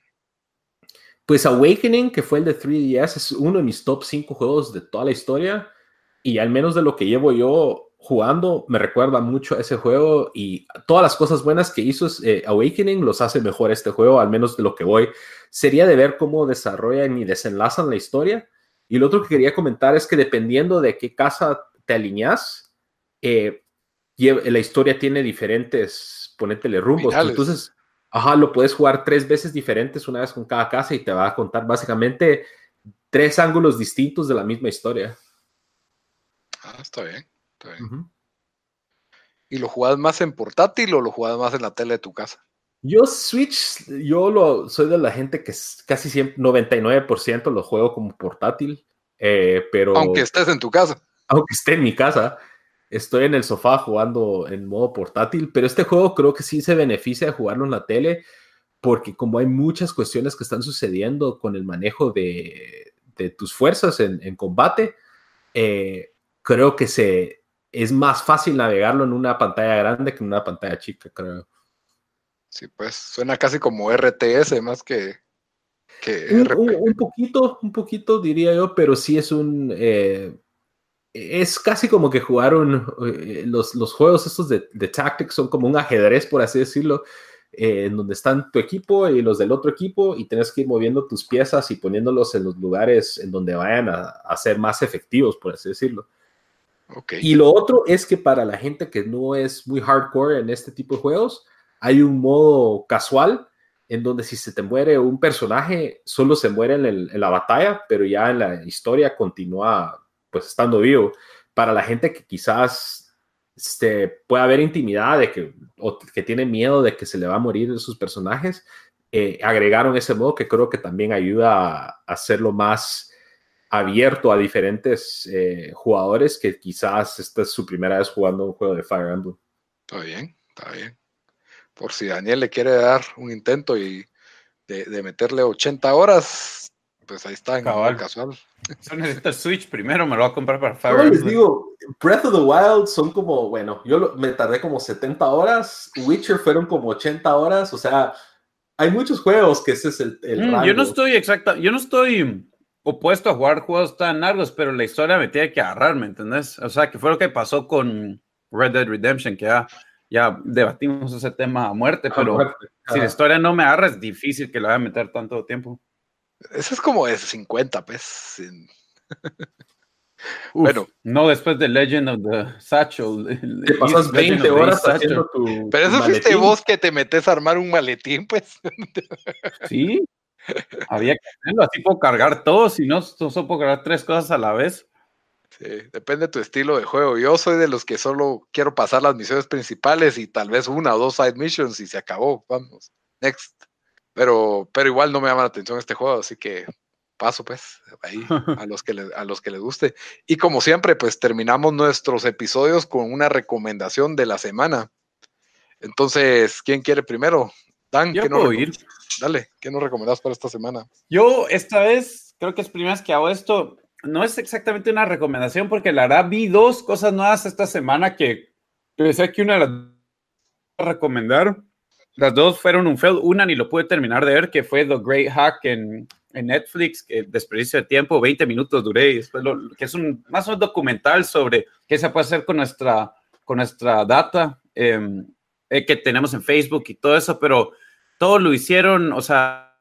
Pues Awakening, que fue el de 3DS, es uno de mis top 5 juegos de toda la historia. Y al menos de lo que llevo yo jugando, me recuerda mucho a ese juego. Y todas las cosas buenas que hizo eh, Awakening los hace mejor este juego, al menos de lo que voy sería de ver cómo desarrollan y desenlazan la historia. Y lo otro que quería comentar es que dependiendo de qué casa te alineas, eh, la historia tiene diferentes, ponétele rumbos. Entonces, ajá, lo puedes jugar tres veces diferentes, una vez con cada casa y te va a contar básicamente tres ángulos distintos de la misma historia. Ah, está bien, está bien. ¿Y lo jugás más en portátil o lo jugás más en la tele de tu casa? Yo Switch, yo lo, soy de la gente que casi siempre, 99% lo juego como portátil, eh, pero... Aunque estés en tu casa. Aunque esté en mi casa, estoy en el sofá jugando en modo portátil, pero este juego creo que sí se beneficia de jugarlo en la tele, porque como hay muchas cuestiones que están sucediendo con el manejo de, tus fuerzas en, combate, eh, creo que se, es más fácil navegarlo en una pantalla grande que en una pantalla chica, creo. Sí, pues suena casi como RTS más que. Un, poquito, un poquito diría yo, pero sí es un... Eh, es casi como que jugaron eh, los, los, juegos estos de, de Tactics son como un ajedrez, por así decirlo, eh, en donde están tu equipo y los del otro equipo y tienes que ir moviendo tus piezas y poniéndolos en los lugares en donde vayan a, a ser más efectivos, por así decirlo. Okay. Y lo otro es que para la gente que no es muy hardcore en este tipo de juegos, hay un modo casual en donde si se te muere un personaje, solo se muere en, la batalla, pero ya en la historia continúa pues estando vivo. Para la gente que quizás este, pueda haber intimidad de que, o que tiene miedo de que se le va a morir sus personajes, eh, agregaron ese modo que creo que también ayuda a hacerlo más abierto a diferentes eh, jugadores que quizás esta es su primera vez jugando un juego de Fire Emblem. Está bien, está bien. Por si Daniel le quiere dar un intento y de, meterle 80 horas, pues ahí está, en Cabal. casual. Yo necesito el Switch primero, me lo voy a comprar para Fire Emblem. les digo, Breath of the Wild son como, bueno, yo me tardé como 70 horas, Witcher fueron como 80 horas, o sea, hay muchos juegos que ese es el, el mm, Yo no estoy exacta, yo no estoy opuesto a jugar juegos tan largos, pero la historia me tiene que agarrar, ¿me entendés? O sea, que fue lo que pasó con Red Dead Redemption, que ya, ya debatimos ese tema a muerte, pero si la historia no me agarra, es difícil que la vaya a meter tanto tiempo. Eso es como de 50, pues. bueno. No después de Legend of the Satchel. Te pasas 20 horas haciendo tu. Pero eso fuiste vos que te metes a armar un maletín, pues. Sí. Había que hacerlo, así puedo cargar todo, si no, solo puedo cargar tres cosas a la vez. Sí, depende de tu estilo de juego. Yo soy de los que solo quiero pasar las misiones principales y tal vez una o dos side missions y se acabó. Vamos, next. Pero, pero igual no me llama la atención este juego, así que paso pues ahí a los que a los que les guste. Y como siempre, pues terminamos nuestros episodios con una recomendación de la semana. Entonces, ¿quién quiere primero? Dan, Yo puedo ir. Dale, ¿qué nos recomendás para esta semana? Yo esta vez, creo que es primera vez que hago esto, no es exactamente una recomendación porque la verdad vi dos cosas nuevas esta semana que pensé que una las recomendar las dos fueron un fail. Una ni lo pude terminar de ver, que fue The Great Hack en, en Netflix, que desperdicio de tiempo, 20 minutos duré, y después lo, que es un más un documental sobre qué se puede hacer con nuestra, con nuestra data em, eh, que tenemos en Facebook y todo eso, pero todo lo hicieron, o sea,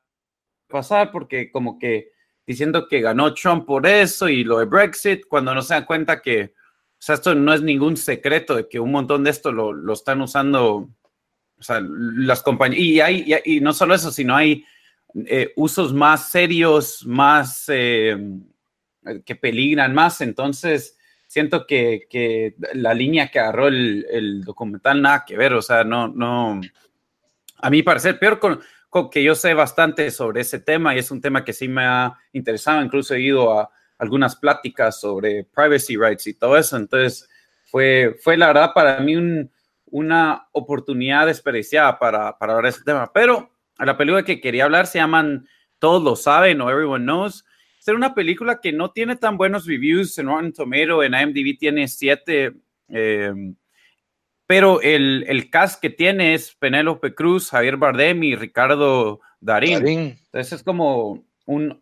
pasar porque como que diciendo que ganó Trump por eso y lo de Brexit, cuando no se dan cuenta que, o sea, esto no es ningún secreto de que un montón de esto lo, lo están usando sea, las compañías, y, hay, y, no solo eso, sino hay eh, usos más serios, más eh, que peligran más. Entonces, siento que, que la línea que agarró el, el, documental nada que ver. O sea, no, no, a mí parecer peor con, con, que yo sé bastante sobre ese tema y es un tema que sí me ha interesado. Incluso he ido a algunas pláticas sobre privacy rights y todo eso. Entonces, fue, fue la verdad para mí un, una oportunidad desperdiciada para, para hablar de este tema. Pero la película que quería hablar se llaman Todos lo saben o Everyone Knows. Es una película que no tiene tan buenos reviews en Rotten Tomato, en IMDb tiene siete, em, pero el, el, cast que tiene es Penélope Cruz, Javier Bardem y Ricardo Darín. Entonces es como un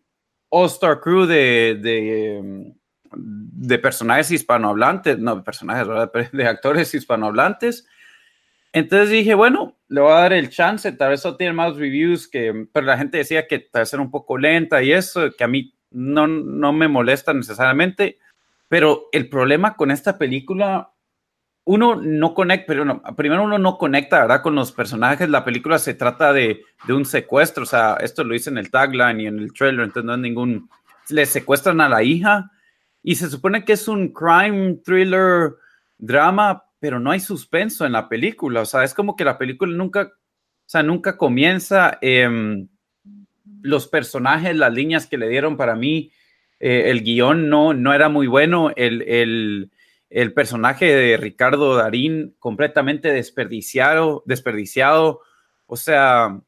all-star crew de, de, em, de, personajes hispanohablantes, no, personajes, de actores hispanohablantes entonces dije, bueno, le voy a dar el chance, tal vez eso tiene más reviews, que, pero la gente decía que tal vez era un poco lenta y eso, que a mí no, no me molesta necesariamente, pero el problema con esta película, uno no conecta, pero no, primero uno no conecta, ¿verdad? Con los personajes, la película se trata de, de un secuestro, o sea, esto lo hice en el tagline y en el trailer, entonces no es ningún, le secuestran a la hija y se supone que es un crime thriller drama, pero no hay suspenso en la película. O sea, es como que la película nunca, o sea, nunca comienza. Em, los personajes, las líneas que le dieron para mí, eh, el guion no, no era muy bueno. El, el, personaje de Ricardo Darín completamente desperdiciado, desperdiciado. O sea,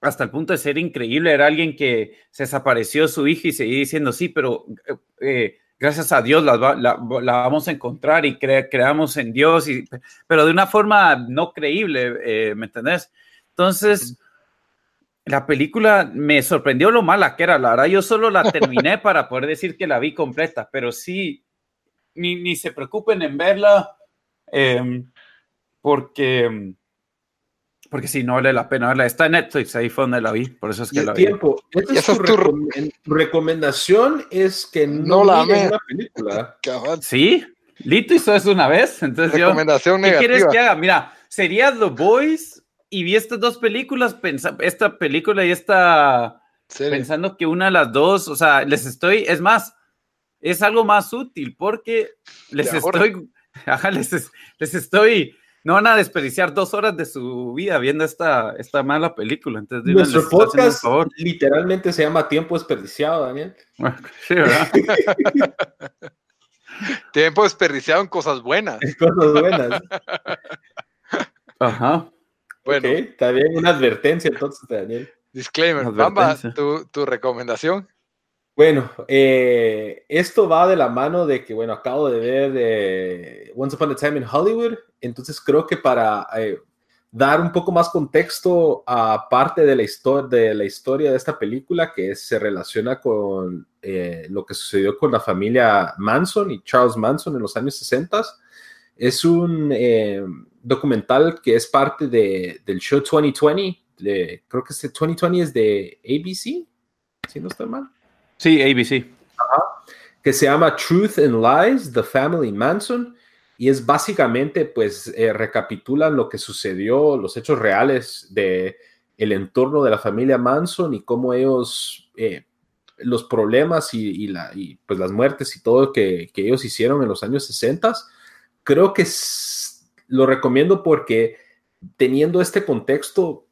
hasta el punto de ser increíble. Era alguien que se desapareció su hija y seguía diciendo, sí, pero eh, eh gracias a Dios la, la, vamos a encontrar y creamos en Dios, y, pero de una forma no creíble, eh, ¿me entendés? Entonces, La película me sorprendió lo mala que era. La verdad, yo solo la terminé para poder decir que la vi completa, pero sí, ni, ni se preocupen en verla, em, porque, porque sí, no vale la pena verla. Está en Netflix, ahí fue donde la vi, por eso es que Y la el vi. tiempo. Esta es tu, tu- recom- recomendación es que no, No la mires ve. una película. Cabal. Sí, Lito hizo eso una vez, entonces yo... Recomendación ¿Qué quieres negativa. que haga? Mira, sería The Boys y vi estas dos películas, pensa- esta película y esta, Serio. pensando que una de las dos, o sea, les estoy, es más, es algo más útil porque les estoy, ajá, les, es- les estoy, no van a desperdiciar dos horas de su vida viendo esta, esta mala película. Entonces, Nuestro podcast favor. literalmente se llama Tiempo Desperdiciado, Daniel. Sí, ¿verdad? Tiempo desperdiciado en cosas buenas. Cosas buenas. Ajá. Bueno, bien, una advertencia entonces, Daniel. disclaimer. Bamba, tu, tu recomendación. Bueno, eh, esto va de la mano de que, bueno, acabo de ver eh, Once Upon a Time in Hollywood, entonces creo que para eh, dar un poco más contexto a parte de la, histo- de la historia de esta película que se relaciona con eh, lo que sucedió con la familia Manson y Charles Manson en los años 60, es un documental que es parte de, del show 2020, de, creo que este 2020 es de ABC, si no estoy mal Sí, ABC. que se llama Truth and Lies, The Family Manson, y es básicamente, pues, eh, recapitulan lo que sucedió, los hechos reales de el entorno de la familia Manson y cómo ellos, eh, los problemas y, y la, y, pues, las muertes y todo que, que ellos hicieron en los años 60. Creo que lo recomiendo porque teniendo este contexto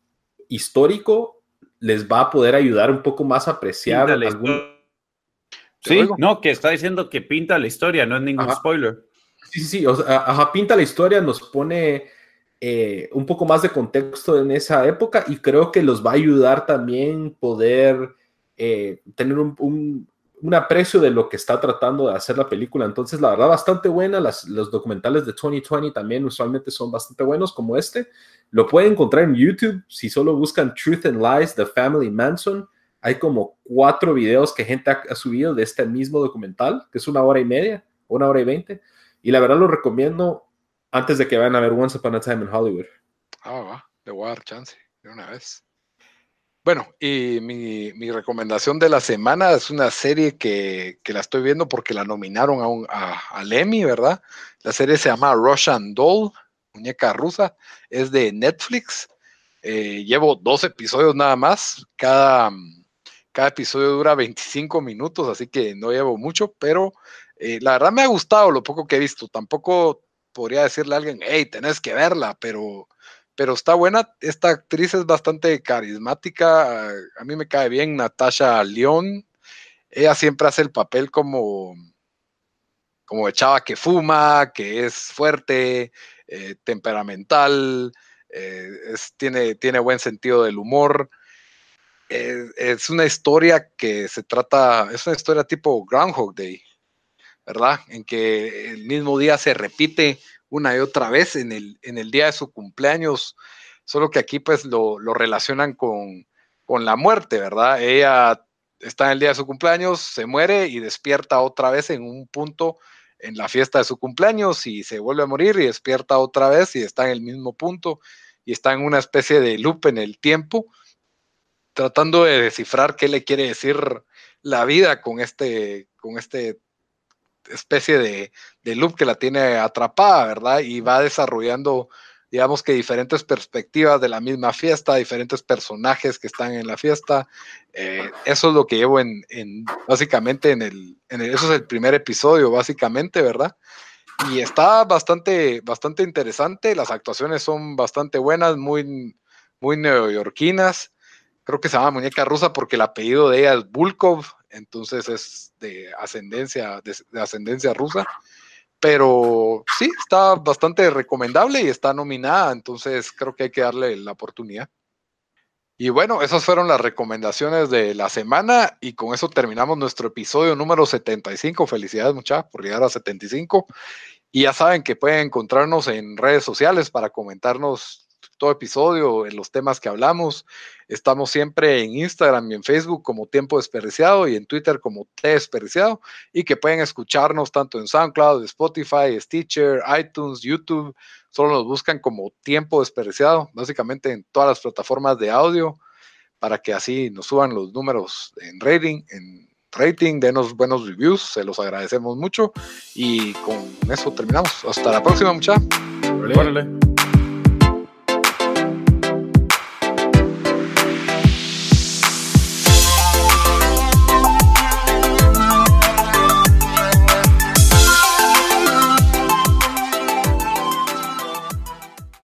histórico, les va a poder ayudar un poco más a apreciar Te Sí, oigo. no, que está diciendo que pinta la historia, no es ningún Ajá. spoiler. Sí, sí, sí. O sea, ajá, pinta la historia, nos pone eh, un poco más de contexto en esa época y creo que los va a ayudar también poder eh, tener un, un- un aprecio de lo que está tratando de hacer la película. Entonces, la verdad, bastante buena. Las- los documentales de 2020 también usualmente son bastante buenos, como este. Lo pueden encontrar en YouTube si solo buscan Truth and Lies, The Family Manson. Hay como cuatro videos que gente ha, subido de este mismo documental, que es una hora y media, una hora y veinte. Y la verdad lo recomiendo antes de que vayan a ver Once Upon a Time in Hollywood. Ah, va, le voy a chance de una vez. Bueno, y mi, mi recomendación de la semana es una serie que, que la estoy viendo porque la nominaron a un, a, al Emmy, ¿verdad? La serie se llama Russian Doll, muñeca rusa, es de Netflix. Eh, llevo dos episodios nada más, cada, cada episodio dura 25 minutos, así que no llevo mucho, pero eh, la verdad me ha gustado lo poco que he visto. Tampoco podría decirle a alguien, hey, tenés que verla, pero pero está buena. Esta actriz es bastante carismática. A mí me cae bien Natasha León. Ella siempre hace el papel como, como de chava que fuma, que es fuerte, eh, temperamental, eh, tiene, tiene buen sentido del humor. Es una historia que se trata, es una historia tipo Groundhog Day, ¿verdad? En que el mismo día se repite una y otra vez en el, en el día de su cumpleaños, solo que aquí pues lo, lo relacionan con, con la muerte, ¿verdad? Ella está en el día de su cumpleaños, se muere y despierta otra vez en un punto en la fiesta de su cumpleaños y se vuelve a morir y despierta otra vez y está en el mismo punto y está en una especie de loop en el tiempo, tratando de descifrar qué le quiere decir la vida con este, con este especie de, loop que la tiene atrapada, ¿verdad? Y va desarrollando, digamos que diferentes perspectivas de la misma fiesta, diferentes personajes que están en la fiesta. Eh, eso es lo que llevo en, en básicamente en el, en el, eso es el primer episodio, básicamente, ¿verdad? Y está bastante, bastante interesante, las actuaciones son bastante buenas, muy, muy neoyorquinas. Creo que se llama muñeca rusa porque el apellido de ella es Bulkov, entonces es de ascendencia, de, de ascendencia rusa. Pero sí, está bastante recomendable y está nominada, entonces creo que hay que darle la oportunidad. Y bueno, esas fueron las recomendaciones de la semana y con eso terminamos nuestro episodio número 75. Felicidades muchachos por llegar a 75. Y ya saben que pueden encontrarnos en redes sociales para comentarnos todo episodio, en los temas que hablamos. Estamos siempre en Instagram y en Facebook como Tiempo Desperdiciado y en Twitter como T Desperdiciado y que pueden escucharnos tanto en SoundCloud, Spotify, Stitcher, iTunes, YouTube. Solo nos buscan como Tiempo Desperdiciado, básicamente en todas las plataformas de audio para que así nos suban los números en rating, en rating, denos buenos reviews, se los agradecemos mucho y con eso terminamos. Hasta la próxima, muchachos.